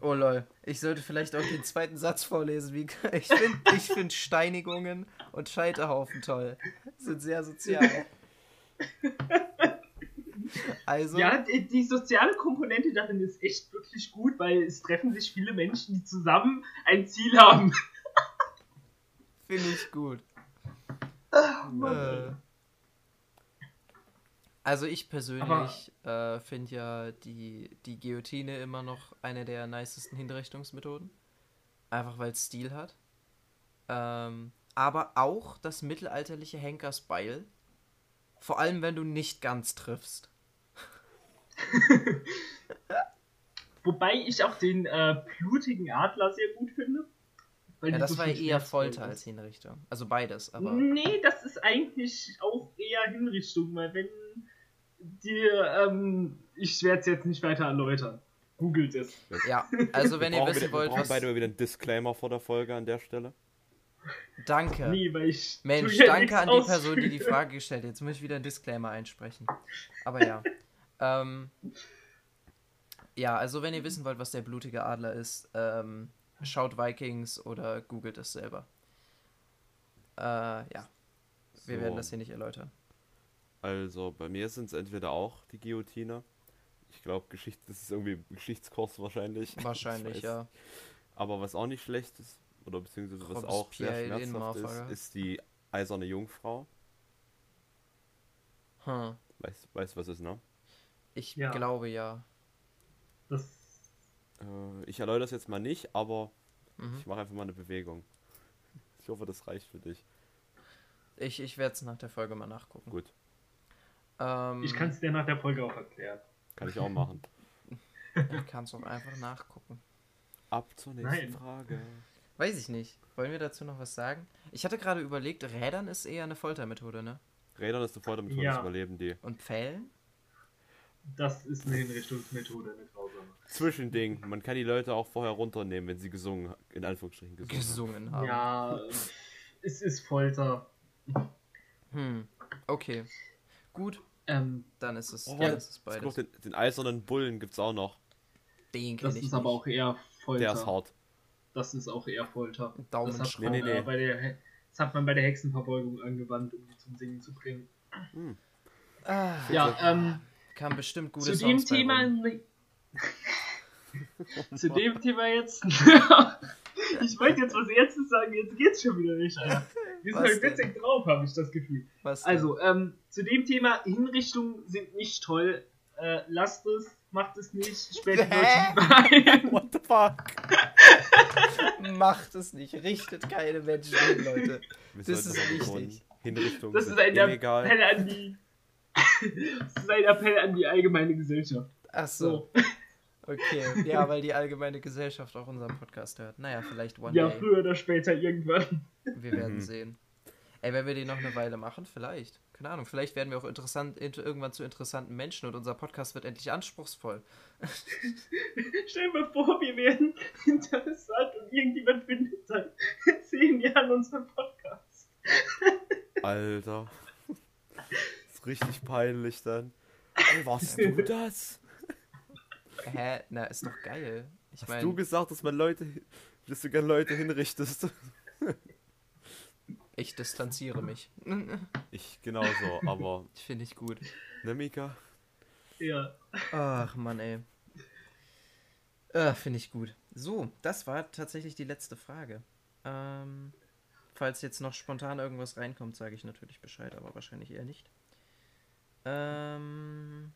Oh lol. Ich sollte vielleicht auch den zweiten Satz vorlesen. Wie, [laughs] ich finde ich find Steinigungen und Scheiterhaufen toll. Sind sehr sozial. Also, Ja, die, die soziale Komponente darin ist echt wirklich gut, weil es treffen sich viele Menschen, die zusammen ein Ziel haben. Finde ich gut. Mann, Äh, also ich persönlich äh, finde ja die, die Guillotine immer noch eine der nicesten Hinrichtungsmethoden. Einfach weil es Stil hat. Ähm, aber auch das mittelalterliche Henkersbeil. Vor allem, wenn du nicht ganz triffst. [laughs] Wobei ich auch den äh, blutigen Adler sehr gut finde. Weil Ja, das war eher Folter ist. als Hinrichtung. Also beides, aber. Nee, das ist eigentlich auch eher Hinrichtung, weil wenn dir, ähm, ich werde es jetzt nicht weiter erläutern. Googelt es. Ja, also wenn Wir ihr wissen wieder, wir wollt, brauchen was. beide wieder einen Disclaimer vor der Folge an der Stelle. Danke. Nee, weil ich. Mensch, danke an die Person, die die ausführen. Frage gestellt hat. Jetzt muss ich wieder einen Disclaimer einsprechen. Aber ja. ähm, ja, also wenn ihr wissen wollt, was der blutige Adler ist, ähm, schaut Vikings oder googelt es selber. Äh, ja, wir So, werden das hier nicht erläutern. Also bei mir sind es entweder auch die Guillotine. Ich glaube, Geschichte, das ist irgendwie Geschichtskurs wahrscheinlich. [laughs] Ich Wahrscheinlich, weiß. ja. Aber was auch nicht schlecht ist, oder beziehungsweise was auch sehr schmerzhaft ist, ist die eiserne Jungfrau. Hm. Weißt weißt, was ist, ne? Ich Ja. glaube ja. Das, Äh, ich erläutere das jetzt mal nicht, aber Mhm. ich mache einfach mal eine Bewegung. Ich hoffe, das reicht für dich. Ich, ich werde es nach der Folge mal nachgucken. Gut, Ähm, ich kann es dir nach der Folge auch erklären. kann ich auch machen. [laughs] ich kann's auch einfach nachgucken. Ab zur nächsten Nein. Frage. Weiß ich nicht. Wollen wir dazu noch was sagen? Ich hatte gerade überlegt, Rädern ist eher eine Foltermethode, ne? Rädern ist eine Foltermethode, Ja. das überleben die. Und Pfählen? Das ist eine Hinrichtungsmethode, eine grausame. Zwischending. Man kann die Leute auch vorher runternehmen, wenn sie gesungen, in Anführungsstrichen gesungen. Gesungen haben. Ja, es ist Folter. Hm. Okay. Gut, Ähm, dann ist es, Oh, dann ist es beides. den, den eisernen Bullen gibt's auch noch. Den kenn das ich ist aber nicht. auch eher Folter. Der ist hart. Das ist auch eher Folter. Das hat, man, Nee, nee, nee. Bei der, das hat man bei der Hexenverbeugung angewandt, um die zum Singen zu bringen. Ah, Ja, ähm, kam bestimmt gute zu dem Songs bei Thema. rum. [laughs] zu dem Thema jetzt. [laughs] ich wollte jetzt was Erstes sagen, jetzt geht's schon wieder nicht, Alter. Wir sind halt denn? witzig drauf, habe ich das Gefühl. Was? Also, ähm, zu dem Thema Hinrichtungen sind nicht toll. Äh, lasst es, macht es nicht, später Hä? [laughs] What the fuck? Macht es nicht. Richtet keine Menschen hin, Leute. Wir Das ist wichtig. Hinrichtungen Das sind ist ein illegal. Appell an die. [laughs] das ist ein Appell an die allgemeine Gesellschaft. Ach so. So. Okay. Ja, weil die allgemeine Gesellschaft auch unseren Podcast hört. Naja, vielleicht one Ja, day. früher oder später irgendwann. Wir werden Mhm. sehen. Ey, wenn wir die noch eine Weile machen, vielleicht. Keine Ahnung, vielleicht werden wir auch interessant, int- irgendwann zu interessanten Menschen und unser Podcast wird endlich anspruchsvoll. [laughs] Stell dir mal vor, wir werden interessant und irgendjemand findet dann in zehn Jahren unseren Podcast. Alter. [laughs] richtig peinlich dann. Ey, warst du [laughs] das? Hä? Na, ist doch geil. Ich Hast meine, du gesagt, dass man Leute, dass du gerne Leute hinrichtest? [laughs] ich distanziere mich. Ich genauso, aber [laughs] Ich finde ich gut. ne Mika? Ja. Ach, Mann, ey. Äh, finde ich gut. So, das war tatsächlich die letzte Frage. Ähm, Falls jetzt noch spontan irgendwas reinkommt, sage ich natürlich Bescheid, aber wahrscheinlich eher nicht. Ähm,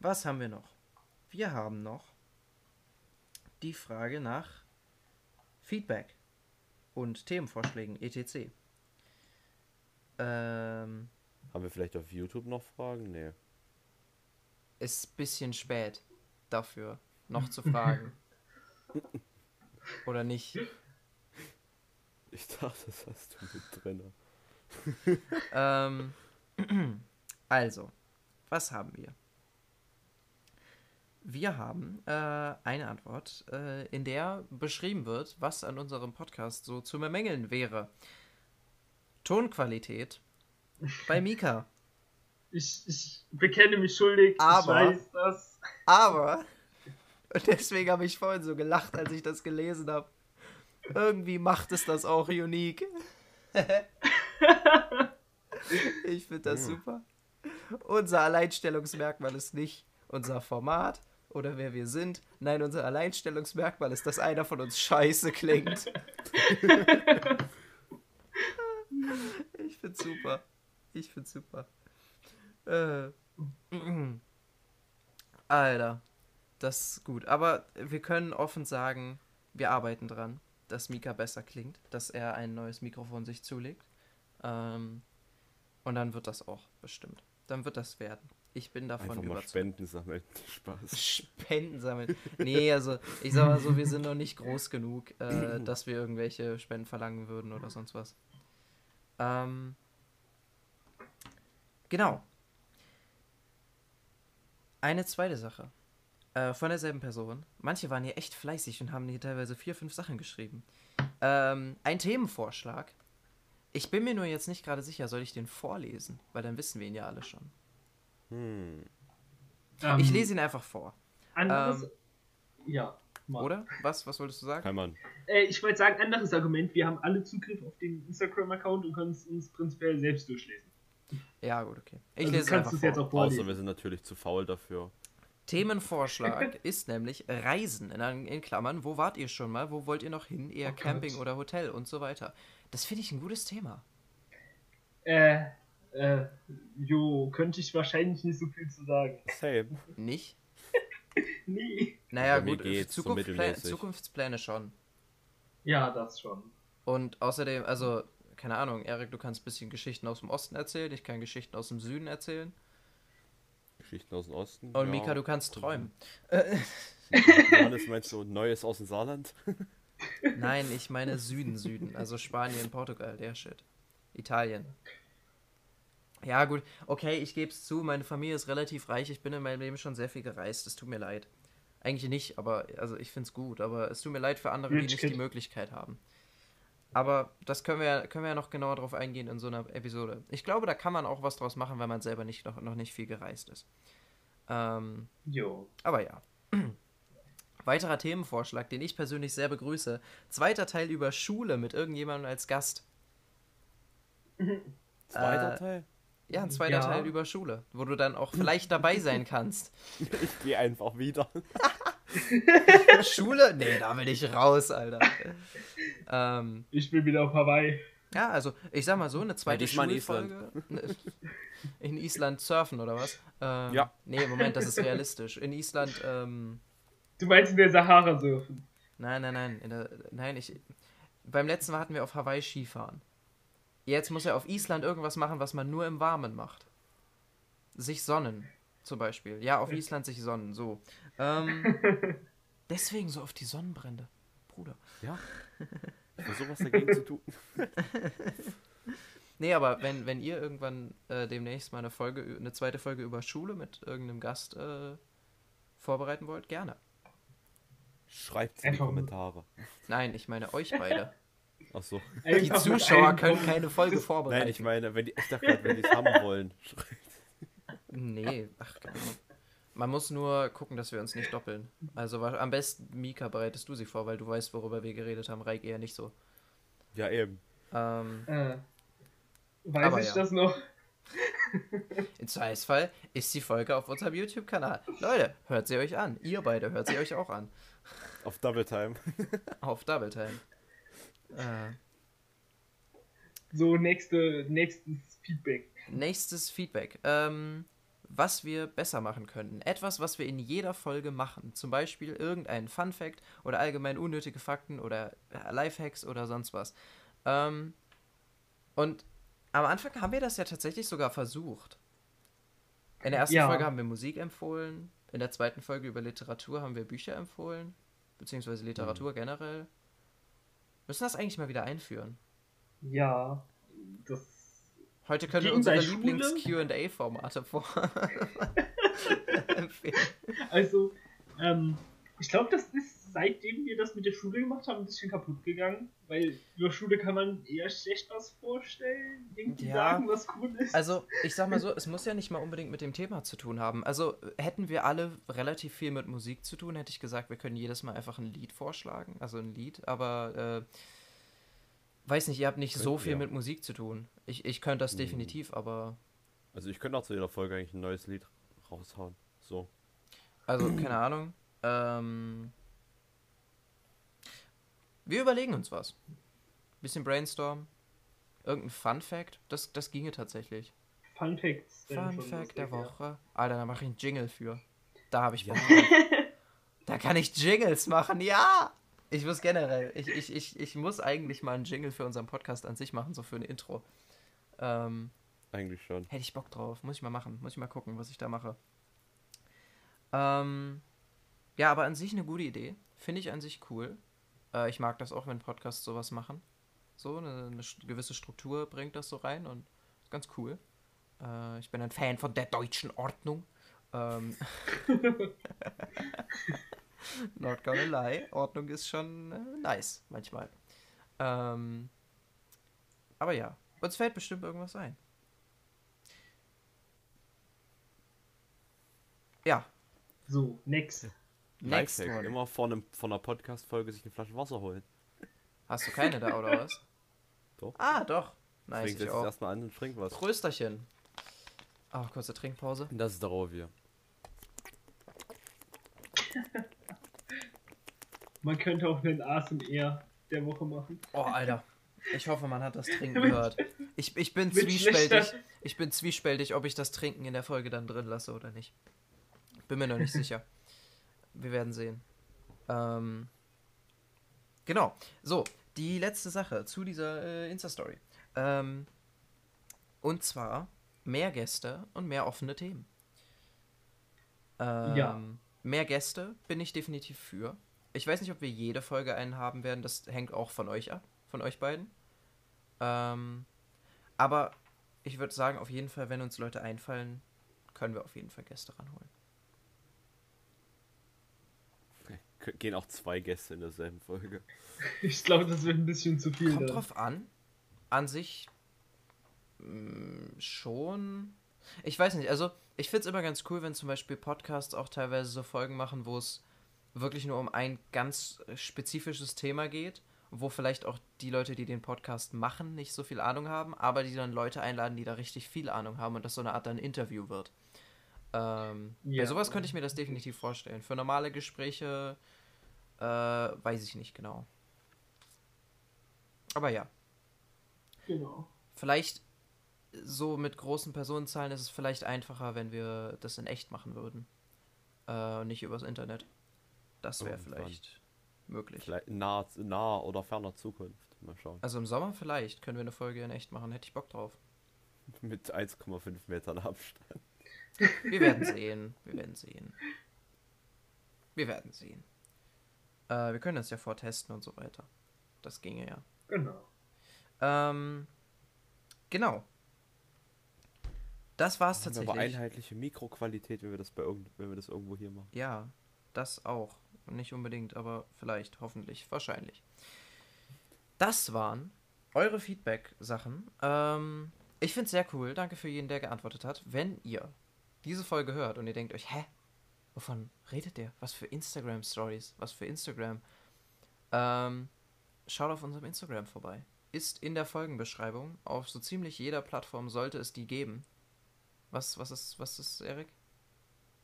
was haben wir noch? Wir haben noch die Frage nach Feedback und Themenvorschlägen, etc. Ähm, Haben wir vielleicht auf YouTube noch Fragen? Nee. ist ein bisschen spät dafür, noch zu fragen. [laughs] Oder nicht? Ich dachte, das hast du mit drin. Ähm, [clears throat] also, was haben wir? Wir haben äh, eine Antwort, äh, in der beschrieben wird, was an unserem Podcast so zu bemängeln wäre. Tonqualität [laughs] bei Mika. Ich, ich bekenne mich schuldig. Aber- Ich weiß das. Aber, und deswegen habe ich vorhin so gelacht, als ich das gelesen habe. Irgendwie macht es das auch unique. [laughs] ich finde das super. Unser Alleinstellungsmerkmal ist nicht unser Format oder wer wir sind. Nein, unser Alleinstellungsmerkmal ist, dass einer von uns scheiße klingt. [laughs] ich find's super. Ich find's super. Äh. Alter, das ist gut. Aber wir können offen sagen, wir arbeiten dran, dass Mika besser klingt, dass er ein neues Mikrofon sich zulegt. Ähm, und dann wird das auch bestimmt. Dann wird das werden. Ich bin davon Einfach mal überzeugt. Spenden sammeln. [laughs] Spaß. Spenden sammeln. Nee, also ich sag mal so, wir sind noch nicht groß genug, äh, [clears throat] dass wir irgendwelche Spenden verlangen würden oder sonst was. Ähm, genau. Eine zweite Sache. Äh, von derselben Person. Manche waren hier echt fleißig und haben hier teilweise vier, fünf Sachen geschrieben. Ähm, ein Themenvorschlag. Ich bin mir nur jetzt nicht gerade sicher, soll ich den vorlesen? Weil dann wissen wir ihn ja alle schon. Hm. Ähm, Ich lese ihn einfach vor. Anderes, ähm, ja. mal. Oder? Was? Was wolltest du sagen? Kann man. Äh, ich wollte sagen, anderes Argument. Wir haben alle Zugriff auf den Instagram-Account und können es uns prinzipiell selbst durchlesen. Ja, gut, okay. Ich Also lese du es kannst einfach es vor. jetzt auch Außer vorlesen. wir sind natürlich zu faul dafür. Themenvorschlag [laughs] ist nämlich Reisen, in, in Klammern. Wo wart ihr schon mal? Wo wollt ihr noch hin? Eher Oh Gott. Camping oder Hotel und so weiter. Das finde ich ein gutes Thema. Äh, äh, jo, könnte ich wahrscheinlich nicht so viel zu sagen. Same. Nicht? [laughs] Nee. Naja, gut, geht's so Zukunftspläne. Zukunftspläne schon. Ja, das schon. Und außerdem, also, keine Ahnung, Erik, du kannst ein bisschen Geschichten aus dem Osten erzählen, ich kann Geschichten aus dem Süden erzählen. Geschichten aus dem Osten. Und ja. Mika, du kannst träumen. [laughs] Johannes, meinst du Neues aus dem Saarland? [laughs] Nein, ich meine Süden, Süden. Also Spanien, Portugal, der Shit. Italien. Ja, gut. Okay, ich gebe es zu, meine Familie ist relativ reich. Ich bin in meinem Leben schon sehr viel gereist. Es tut mir leid. Eigentlich nicht, aber also ich finde es gut. Aber es tut mir leid für andere, die nicht die Möglichkeit haben. Aber das können wir, ja- können wir ja noch genauer drauf eingehen in so einer Episode. Ich glaube, da kann man auch was draus machen, wenn man selber nicht, noch, noch nicht viel gereist ist. Ähm, Jo. aber ja. Weiterer Themenvorschlag, den ich persönlich sehr begrüße. Zweiter Teil über Schule mit irgendjemandem als Gast. Zweiter Äh, Teil? Ja, ein zweiter Ja. Teil über Schule, wo du dann auch [laughs] vielleicht dabei sein kannst. Ich gehe einfach wieder. [laughs] Schule? Nee, da will ich raus, Alter. ähm, Ich bin wieder auf Hawaii. ja, also ich sag mal so, eine zweite diesmal in Schulfolge. In Island surfen oder was? Ähm, Ja. Nee, Moment, das ist realistisch. In Island, ähm, Du meinst in der Sahara surfen? Nein, nein, nein. In der, nein, ich. Beim letzten Mal hatten wir auf Hawaii Skifahren. Jetzt muss er auf Island irgendwas machen, was man nur im Warmen macht. Sich sonnen, zum Beispiel. Ja, auf Island sich sonnen, so. Ähm, [laughs] deswegen so auf die Sonnenbrände. Bruder. Ja. Ich versuche was dagegen zu tun. Nee, aber wenn, wenn ihr irgendwann äh, demnächst mal eine Folge, eine zweite Folge über Schule mit irgendeinem Gast äh, vorbereiten wollt, gerne. Schreibt in die Kommentare. Nein, ich meine euch beide. Achso. [laughs] Die Einfach mit Zuschauer können keine Folge vorbereiten. Nein, ich meine, wenn die, ich dachte gerade, wenn die es haben wollen. [laughs] Schreibt. Nee, ach, keine Ahnung. Man muss nur gucken, dass wir uns nicht doppeln. Also am besten, Mika, bereitest du sie vor, weil du weißt, worüber wir geredet haben. Reik eher nicht so. Ja, eben. Ähm, Äh, weiß Aber ich ja. das noch? [laughs] Im Zweifelsfall ist die Folge auf unserem YouTube-Kanal. Leute, hört sie euch an. Ihr beide hört sie euch auch an. Auf Double Time. Auf Double Time. Äh, So, nächste, nächstes Feedback. Nächstes Feedback. Ähm, was wir besser machen könnten. Etwas, was wir in jeder Folge machen. Zum Beispiel irgendein Fun Fact oder allgemein unnötige Fakten oder Lifehacks oder sonst was. Ähm, und am Anfang haben wir das ja tatsächlich sogar versucht. In der ersten Ja. Folge haben wir Musik empfohlen. In der zweiten Folge über Literatur haben wir Bücher empfohlen. Beziehungsweise Literatur generell. Müssen das eigentlich mal wieder einführen. Ja, das. Heute können wir unsere? Lieblings-QA-Formate vor. [laughs] [laughs] empfehlen. Also, ähm, ich glaube, das ist seitdem wir das mit der Schule gemacht haben, ein bisschen kaputt gegangen. Weil über Schule kann man eher schlecht was vorstellen, irgendwie Ja. sagen, was cool ist. Also, ich sag mal so, [laughs] es muss ja nicht mal unbedingt mit dem Thema zu tun haben. Also, hätten wir alle relativ viel mit Musik zu tun, hätte ich gesagt, wir können jedes Mal einfach ein Lied vorschlagen. Also ein Lied, aber äh, weiß nicht, ihr habt nicht so Könnten viel wir. mit Musik zu tun. Ich, ich könnte das Hm. definitiv, aber. Also ich könnte auch zu jeder Folge eigentlich ein neues Lied raushauen. So. Also, keine Ahnung. Ähm, wir überlegen uns was. Bisschen Brainstorm. Irgendein Fun Fact. Das, das ginge tatsächlich. Fun Facts. Fun Fact der lustig, ja. Woche. Alter, da mache ich einen Jingle für. Da habe ich Ja. Da kann ich Jingles machen, ja! Ich muss generell, ich, ich, ich, ich muss eigentlich mal einen Jingle für unseren Podcast an sich machen, so für ein Intro. Ähm, Eigentlich schon. hätte ich Bock drauf. Muss ich mal machen. Muss ich mal gucken, was ich da mache. Ähm, ja, aber an sich eine gute Idee. Finde ich an sich cool. Äh, ich mag das auch, wenn Podcasts sowas machen. So, eine, eine gewisse Struktur bringt das so rein und ist ganz cool. Äh, ich bin ein Fan von der deutschen Ordnung. Ähm, [laughs] not gonna lie, Ordnung ist schon äh, nice manchmal. Ähm, aber ja, uns fällt bestimmt irgendwas ein. Ja, So, next. Next Lifehack. one. Immer vor, einem, vor einer Podcast-Folge sich eine Flasche Wasser holen. Hast du keine da oder was? [laughs] Doch. Ah, doch. Nice, Nice, ich jetzt auch. erstmal an und trink was. Prösterchen. Ah, kurze Trinkpause. Das ist darauf hier. Man könnte auch einen ASMR der Woche machen. Oh, Alter. Ich hoffe, man hat das Trinken [laughs] gehört. Ich, ich bin zwiespältig. Ich bin zwiespältig, ob ich das Trinken in der Folge dann drin lasse oder nicht. Bin mir noch nicht [laughs] sicher. Wir werden sehen. Ähm, genau. So, die letzte Sache zu dieser äh, Insta-Story. Ähm, und zwar mehr Gäste und mehr offene Themen. Ähm, Ja. Mehr Gäste bin ich definitiv für. Ich weiß nicht, ob wir jede Folge einen haben werden. Das hängt auch von euch ab, von euch beiden. Ähm, aber ich würde sagen, auf jeden Fall, wenn uns Leute einfallen, können wir auf jeden Fall Gäste ranholen. Gehen auch zwei Gäste in derselben Folge. [laughs] Ich glaube, das wird ein bisschen zu viel. Kommt dann. drauf an. An sich mh, schon. Ich weiß nicht, also ich finde es immer ganz cool, wenn zum Beispiel Podcasts auch teilweise so Folgen machen, wo es wirklich nur um ein ganz äh, spezifisches Thema geht, wo vielleicht auch die Leute, die den Podcast machen, nicht so viel Ahnung haben, aber die dann Leute einladen, die da richtig viel Ahnung haben und das so eine Art dann Interview wird. Ähm, Bei Ja. sowas könnte ich mir das definitiv vorstellen. Für normale Gespräche äh, weiß ich nicht genau. Aber ja, Genau. vielleicht so mit großen Personenzahlen ist es vielleicht einfacher, wenn wir das in echt machen würden. Äh, und nicht übers Internet. Das wäre vielleicht möglich. Vielleicht in naher oder ferner Zukunft. Mal schauen. Also im Sommer vielleicht können wir eine Folge in echt machen. Hätte ich Bock drauf. [laughs] Mit 1,5 Metern Abstand. Wir werden sehen. Wir werden sehen. Wir werden sehen. Äh, wir können das ja vortesten und so weiter. Das ginge ja. Genau. Ähm, genau. Das war's wir aber tatsächlich. einheitliche Mikroqualität, wenn wir das bei irgend, wenn wir das irgendwo hier machen. Ja, das auch. Nicht unbedingt, aber vielleicht, hoffentlich, wahrscheinlich. Das waren eure Feedback-Sachen. Ähm, ich finde es sehr cool. Danke für jeden, der geantwortet hat. Wenn ihr diese Folge hört und ihr denkt euch, hä? Wovon redet der? Was für Instagram-Stories? Was für Instagram? Ähm, schaut auf unserem Instagram vorbei. Ist in der Folgenbeschreibung. Auf so ziemlich jeder Plattform sollte es die geben. Was, was ist, was ist, Erik?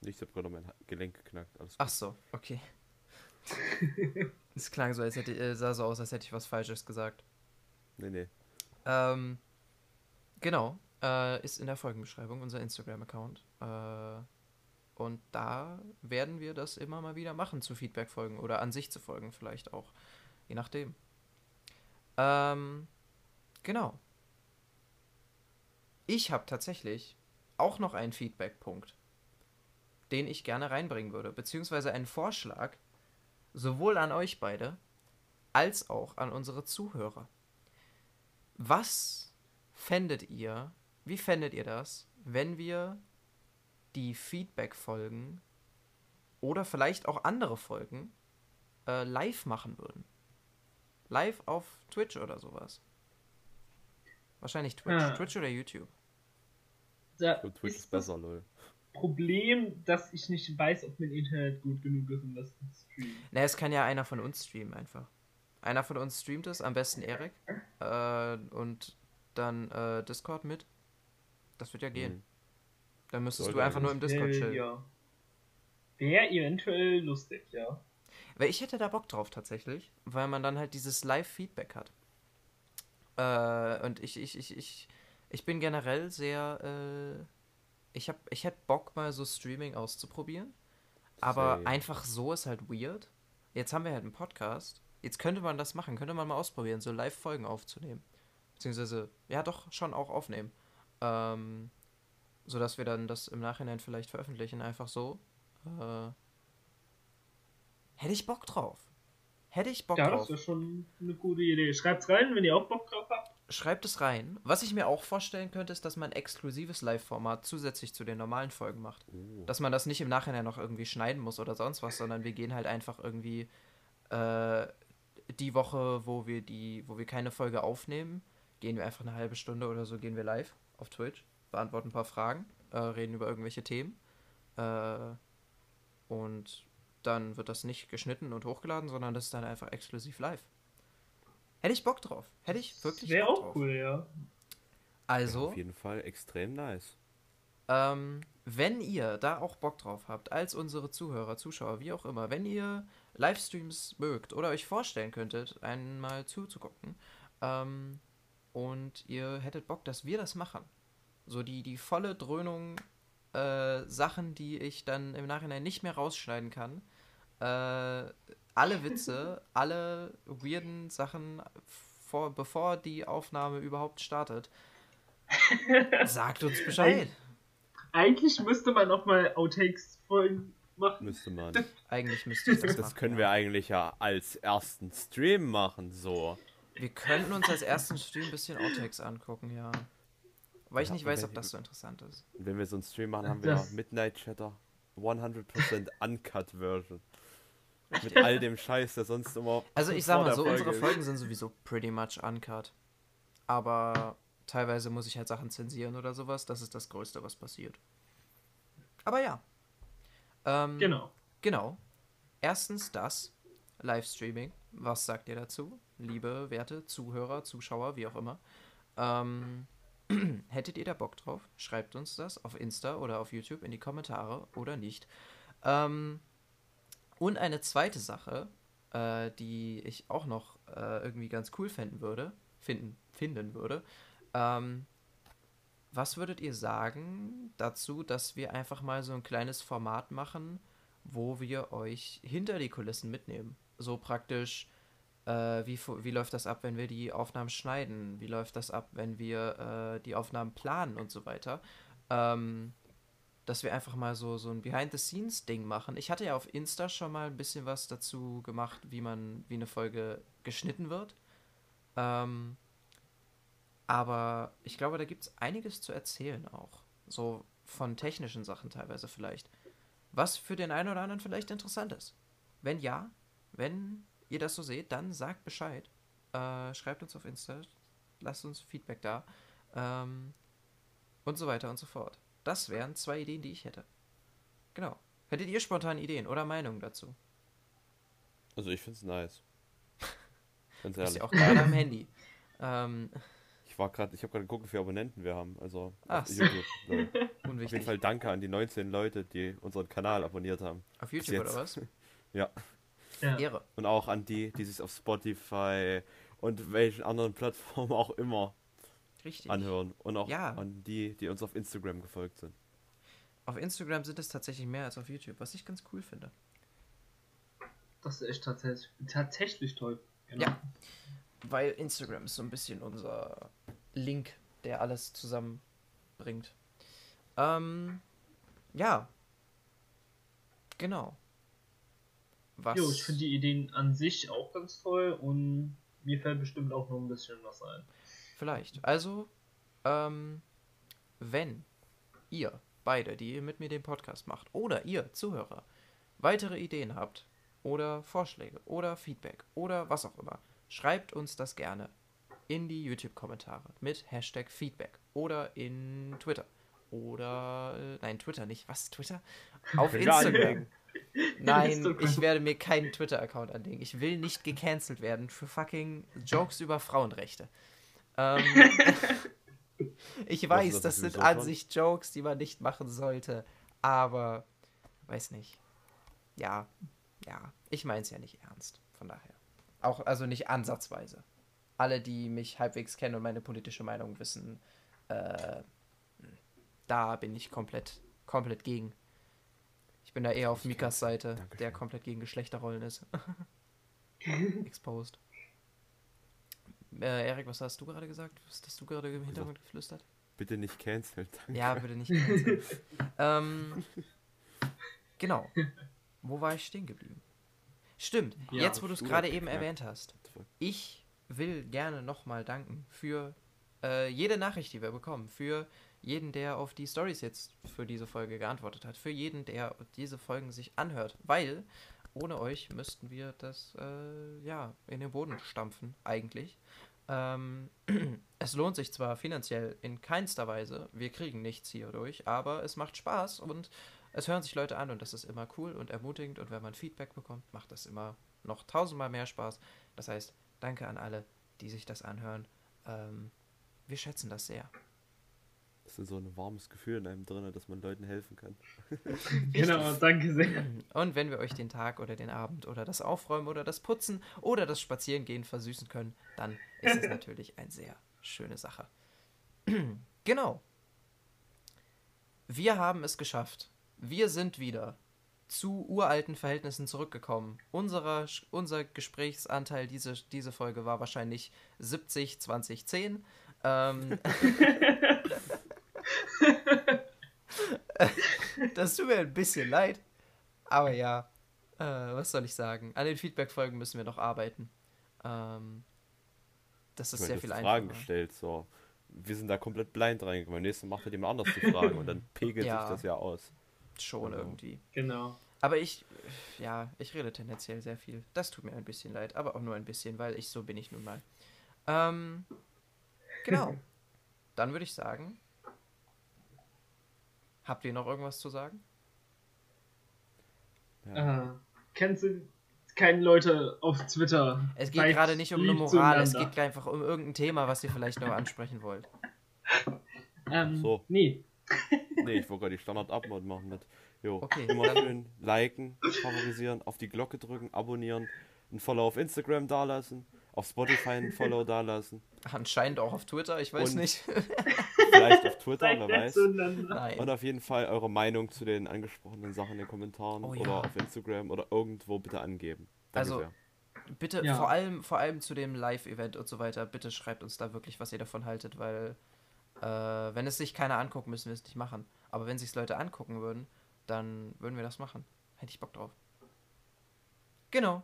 Ich habe gerade mein Gelenk geknackt. Ach so, okay. Es klang so, als hätte, äh, sah so aus, als hätte ich was Falsches gesagt. Nee, nee. Ähm, genau. Äh, ist in der Folgenbeschreibung unser Instagram-Account. Äh, und da werden wir das immer mal wieder machen zu Feedback-Folgen oder an sich zu Folgen vielleicht auch. Je nachdem. Ähm, genau. Ich habe tatsächlich auch noch einen Feedback-Punkt, den ich gerne reinbringen würde, beziehungsweise einen Vorschlag, sowohl an euch beide als auch an unsere Zuhörer. Was fändet ihr, wie fändet ihr das, wenn wir die Feedback-Folgen oder vielleicht auch andere Folgen äh, live machen würden? Live auf Twitch oder sowas. Wahrscheinlich Twitch. Ah. Twitch oder YouTube. Da So, Twitch ist ist besser, lol. das Problem, dass ich nicht weiß, ob mein Internet gut genug ist, um das zu streamen. Na, es kann ja einer von uns streamen einfach. Einer von uns streamt es, am besten Erik. [laughs] Äh, und dann äh, Discord mit. Das wird ja gehen. Mhm. Dann müsstest Sollte du einfach nur im Discord chillen. Ja. Wäre eventuell lustig, ja. Weil ich hätte da Bock drauf tatsächlich, weil man dann halt dieses Live-Feedback hat. Äh, und ich, ich, ich, ich, ich bin generell sehr, äh, ich hab, ich hätte Bock mal so Streaming auszuprobieren. Aber Same. einfach so ist halt weird. Jetzt haben wir halt einen Podcast. Jetzt könnte man das machen, könnte man mal ausprobieren, so Live-Folgen aufzunehmen. Beziehungsweise, ja doch, schon auch aufnehmen. Ähm, sodass wir dann das im Nachhinein vielleicht veröffentlichen, einfach so. Äh, hätte ich Bock drauf. Hätte ich Bock ja, drauf. das wäre schon eine gute Idee. Schreibt's rein, wenn ihr auch Bock drauf habt. Schreibt es rein. Was ich mir auch vorstellen könnte, ist, dass man ein exklusives Live-Format zusätzlich zu den normalen Folgen macht. Oh. Dass man das nicht im Nachhinein noch irgendwie schneiden muss oder sonst was, sondern wir gehen halt einfach irgendwie äh, die Woche, wo wir die, wo wir keine Folge aufnehmen, gehen wir einfach eine halbe Stunde oder so, gehen wir live auf Twitch, beantworten ein paar Fragen, äh, reden über irgendwelche Themen. Äh, und dann wird das nicht geschnitten und hochgeladen, sondern das ist dann einfach exklusiv live. Hätte ich Bock drauf. Hätte ich wirklich Wäre Bock auch drauf. cool, ja. Ja, Also, auf jeden Fall extrem nice. ähm, wenn ihr da auch Bock drauf habt, als unsere Zuhörer, Zuschauer, wie auch immer, wenn ihr Livestreams mögt oder euch vorstellen könntet, einmal zuzugucken, ähm, und ihr hättet Bock, dass wir das machen, so die, die volle Dröhnung äh, Sachen, die ich dann im Nachhinein nicht mehr rausschneiden kann, äh, alle Witze, [laughs] alle weirden Sachen, vor, bevor die Aufnahme überhaupt startet, sagt uns Bescheid. Eigentlich müsste man auch mal Outtakes-Folgen machen. Müsste man. [laughs] Eigentlich müsste ich das, Das machen. können wir eigentlich ja als ersten Stream machen, so. Wir könnten uns als ersten Stream ein bisschen Outtakes angucken, ja. Weil ich Ja, nicht weiß, ob das so interessant ist. Wenn wir so einen Stream machen, haben wir Das- ja Midnight Chatter 100% [laughs] Uncut Version. Mit all dem Scheiß, der sonst immer. Also ich sag mal so, unsere ist. Folgen sind sowieso pretty much uncut. Aber teilweise muss ich halt Sachen zensieren oder sowas. Das ist das Größte, was passiert. Aber ja. Ähm, Genau. Genau. Erstens das, Livestreaming. Was sagt ihr dazu? Liebe, werte Zuhörer, Zuschauer, wie auch immer. Ähm, [clears throat] hättet ihr da Bock drauf? Schreibt uns das auf Insta oder auf YouTube in die Kommentare oder nicht. Ähm, und eine zweite Sache, äh, die ich auch noch äh, irgendwie ganz cool finden würde, finden, finden würde. Ähm, was würdet ihr sagen dazu, dass wir einfach mal so ein kleines Format machen, wo wir euch hinter die Kulissen mitnehmen? So praktisch, äh, wie, wie läuft das ab, wenn wir die Aufnahmen schneiden? Wie läuft das ab, wenn wir äh, die Aufnahmen planen und so weiter? Ähm, dass wir einfach mal so, so ein Behind-the-Scenes-Ding machen. Ich hatte ja auf Insta schon mal ein bisschen was dazu gemacht, wie man, wie eine Folge geschnitten wird. Ähm, aber ich glaube, da gibt es einiges zu erzählen auch. So von technischen Sachen teilweise vielleicht. Was für den einen oder anderen vielleicht interessant ist. Wenn ja, wenn ihr das so seht, dann sagt Bescheid. Äh, schreibt uns auf Insta, lasst uns Feedback da. Ähm, und so weiter und so fort. Das wären zwei Ideen, die ich hätte. Genau. Hättet ihr spontan Ideen oder Meinungen dazu? Also ich find's nice. [laughs] Ganz Ist ehrlich. ja auch gerade am Handy. Ähm, Ich war gerade, ich habe gerade geguckt, wie viele Abonnenten wir haben. Also Ach auf so. YouTube. [laughs] lol. Auf jeden. Fall danke an die 19 Leute, die unseren Kanal abonniert haben. Auf YouTube oder was? [laughs] Ja. Ja. Ehre. Und auch an die, die sich auf Spotify und welchen anderen Plattformen auch immer Richtig. anhören. Und auch Ja. an die, die uns auf Instagram gefolgt sind. Auf Instagram sind es tatsächlich mehr als auf YouTube, was ich ganz cool finde. Das ist echt tatsächlich, tatsächlich toll. Genau. Ja. Weil Instagram ist so ein bisschen unser Link, der alles zusammenbringt. Ähm, ja. Genau. Was? Jo, ich finde die Ideen an sich auch ganz toll und mir fällt bestimmt auch noch ein bisschen was ein. Vielleicht. Also, ähm, wenn ihr beide, die ihr mit mir den Podcast macht, oder ihr Zuhörer, weitere Ideen habt oder Vorschläge oder Feedback oder was auch immer, schreibt uns das gerne in die YouTube-Kommentare mit Hashtag Feedback oder in Twitter. Oder, äh, nein, Twitter nicht. Was, Twitter? Auf [laughs] Instagram. [laughs] Nein, ich werde mir keinen Twitter-Account anlegen. Ich will nicht gecancelt werden für fucking Jokes über Frauenrechte. Ähm, [laughs] ich weiß, das sind an sich Jokes, die man nicht machen sollte. Aber, weiß nicht. Ja, ja, ich meine es ja nicht ernst. Von daher. Auch, also nicht ansatzweise. Alle, die mich halbwegs kennen und meine politische Meinung wissen, äh, da bin ich komplett, komplett gegen. Ich bin da eher auf Mikas Seite, Dankeschön. der komplett gegen Geschlechterrollen ist. [laughs] Exposed. Äh, Erik, was hast du gerade gesagt? Was hast du gerade im Hintergrund geflüstert? Bitte nicht canceln. Danke. Ja, bitte nicht. canceln. [laughs] ähm, genau. Wo war ich stehen geblieben? Stimmt, Ja, jetzt wo du es gerade eben geknackt. erwähnt hast. Ich will gerne nochmal danken für äh, jede Nachricht, die wir bekommen, für jeden, der auf die Stories jetzt für diese Folge geantwortet hat, für jeden, der diese Folgen sich anhört, weil ohne euch müssten wir das äh, ja in den Boden stampfen eigentlich. Ähm, [clears throat] es lohnt sich zwar finanziell in keinster Weise, wir kriegen nichts hierdurch, aber es macht Spaß und es hören sich Leute an und das ist immer cool und ermutigend und wenn man Feedback bekommt, macht das immer noch tausendmal mehr Spaß. Das heißt, danke an alle, die sich das anhören. Ähm, wir schätzen das sehr. Das ist so ein warmes Gefühl in einem drin, dass man Leuten helfen kann. [laughs] Genau, danke sehr. Und wenn wir euch den Tag oder den Abend oder das Aufräumen oder das Putzen oder das Spazierengehen versüßen können, dann ist es [laughs] natürlich eine sehr schöne Sache. [clears throat] genau. Wir haben es geschafft. Wir sind wieder zu uralten Verhältnissen zurückgekommen. Unserer, unser Gesprächsanteil diese, diese Folge war wahrscheinlich 70, 20, 10. Ähm, [laughs] [laughs] das tut mir ein bisschen leid. Aber ja, äh, was soll ich sagen? An den Feedback-Folgen müssen wir noch arbeiten. Ähm, das ist Ich sehr meine, viel Fragen einfacher. gestellt, so. Wir sind da komplett blind reingekommen. Beim nächsten Mal macht er jemand anders die Fragen und dann pegelt Ja. sich das ja aus. Schon Genau. irgendwie. Genau. Aber ich, ja, ich rede tendenziell sehr viel. Das tut mir ein bisschen leid, aber auch nur ein bisschen, weil ich so bin ich nun mal. Ähm, genau. [laughs] Dann würde ich sagen, habt ihr noch irgendwas zu sagen? Ja. Äh, kennst du keine Leute auf Twitter? Es geht gerade nicht um eine Moral, es geht einfach um irgendein Thema, was ihr vielleicht noch ansprechen wollt. [laughs] Ähm, So. Nee. [laughs] Nee, ich wollte gerade die Standard-Upload machen mit. Jo, Okay, immer dann- schön liken, favorisieren, auf die Glocke drücken, abonnieren, ein Follow auf Instagram dalassen, auf Spotify ein Follow [laughs] dalassen, Anscheinend auch auf Twitter, ich weiß Und- nicht. [laughs] vielleicht auf Twitter, wer weiß. Nein. Und auf jeden Fall eure Meinung zu den angesprochenen Sachen in den Kommentaren Oh ja. oder auf Instagram oder irgendwo bitte angeben. Danke Also, sehr. Bitte, Ja. vor, allem, vor allem zu dem Live-Event und so weiter, bitte schreibt uns da wirklich, was ihr davon haltet, weil äh, wenn es sich keiner anguckt, müssen wir es nicht machen. Aber wenn sich Leute angucken würden, dann würden wir das machen. Hätte ich Bock drauf. Genau.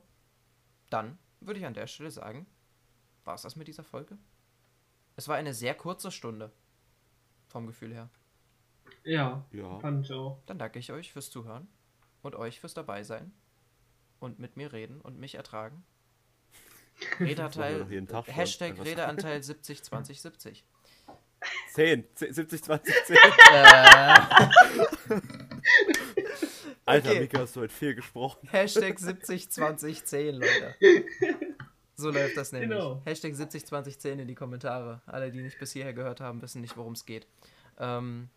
Dann würde ich an der Stelle sagen, war es das mit dieser Folge? Es war eine sehr kurze Stunde. Vom Gefühl her. Ja, Ja. fand ich auch. Dann danke ich euch fürs Zuhören und euch fürs dabei sein und mit mir reden und mich ertragen. [laughs] Redeanteil. Hashtag Redeanteil 70 20 70. 10, 10 70, 20, 10. Äh, [laughs] Alter, Okay. Mika, hast du heute viel gesprochen. [laughs] Hashtag 70 20 10, Leute. So läuft das nämlich. Genau. Hashtag 70 20 10 in die Kommentare. Alle, die nicht bis hierher gehört haben, wissen nicht, worum es geht. Ähm,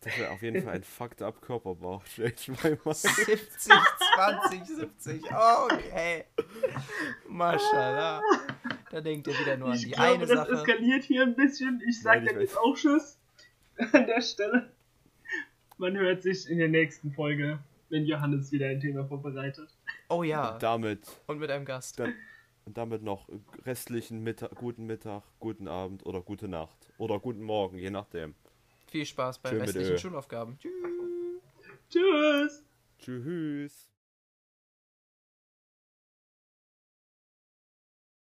Das wäre auf jeden Fall ein fucked up Körperbauch. [laughs] Ich mal. 70 20 70. Okay. Mashallah. Da denkt ihr wieder nur an Ich die glaube, eine das Sache. eskaliert hier ein bisschen. Ich sag Nein, ich dann jetzt weiß. auch Tschüss [laughs] an der Stelle. Man hört sich in der nächsten Folge, wenn Johannes wieder ein Thema vorbereitet. Oh ja, Und damit, und mit einem Gast. dann, und damit noch restlichen Mittag, guten Mittag, guten Abend oder gute Nacht. Oder guten Morgen, je nachdem. Viel Spaß bei Schön restlichen. Schulaufgaben. Tschüss. Tschüss! Tschüss.